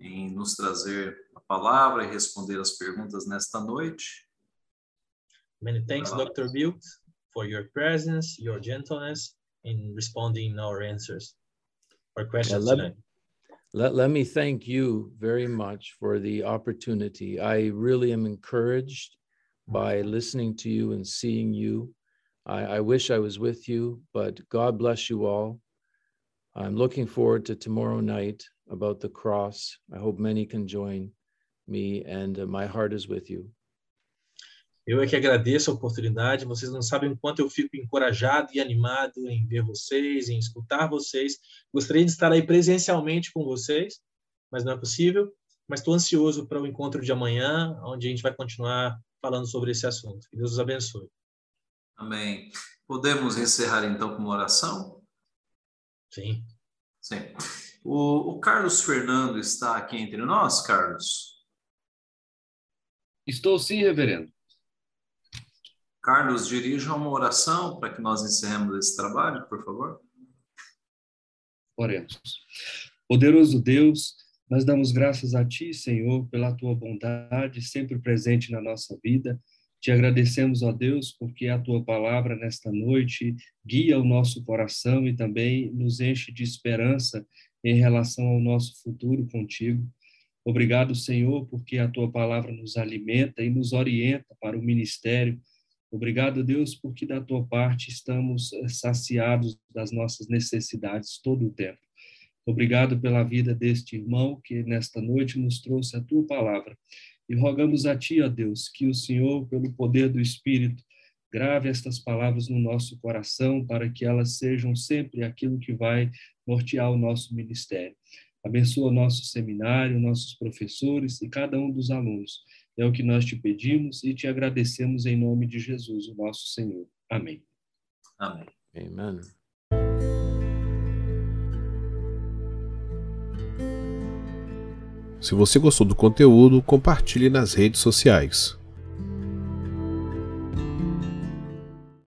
em nos trazer a palavra e responder as perguntas nesta noite. Many thanks, Dr. Bilks, for your presence, your gentleness in responding our answers or questions yeah, let, tonight. Let, let me thank you very much for the opportunity. I really am encouraged by listening to you and seeing you. I, I wish I was with you, but God bless you all. I'm looking forward to tomorrow night about the cross. I hope many can join me, and uh, my heart is with you. Eu é que agradeço a oportunidade. Vocês não sabem o quanto eu fico encorajado e animado em ver vocês, em escutar vocês. Gostaria de estar aí presencialmente com vocês, mas não é possível. Mas estou ansioso para o encontro de amanhã, onde a gente vai continuar falando sobre esse assunto. Que Deus os abençoe. Amém. Podemos encerrar então com uma oração? Sim. Sim. O, o Carlos Fernando está aqui entre nós, Carlos? Estou sim, reverendo. Carlos, dirija uma oração para que nós encerremos esse trabalho, por favor. Oremos. Poderoso Deus, nós damos graças a Ti, Senhor, pela Tua bondade sempre presente na nossa vida. Te agradecemos, ó Deus, porque a Tua palavra nesta noite guia o nosso coração e também nos enche de esperança em relação ao nosso futuro contigo. Obrigado, Senhor, porque a Tua palavra nos alimenta e nos orienta para o ministério. Obrigado, Deus, porque da Tua parte estamos saciados das nossas necessidades todo o tempo. Obrigado pela vida deste irmão que nesta noite nos trouxe a tua palavra. E rogamos a ti, ó Deus, que o Senhor, pelo poder do Espírito, grave estas palavras no nosso coração para que elas sejam sempre aquilo que vai nortear o nosso ministério. Abençoa nosso seminário, nossos professores e cada um dos alunos. É o que nós te pedimos e te agradecemos em nome de Jesus, o nosso Senhor. Amém. Amém. Amen. Se você gostou do conteúdo, compartilhe nas redes sociais.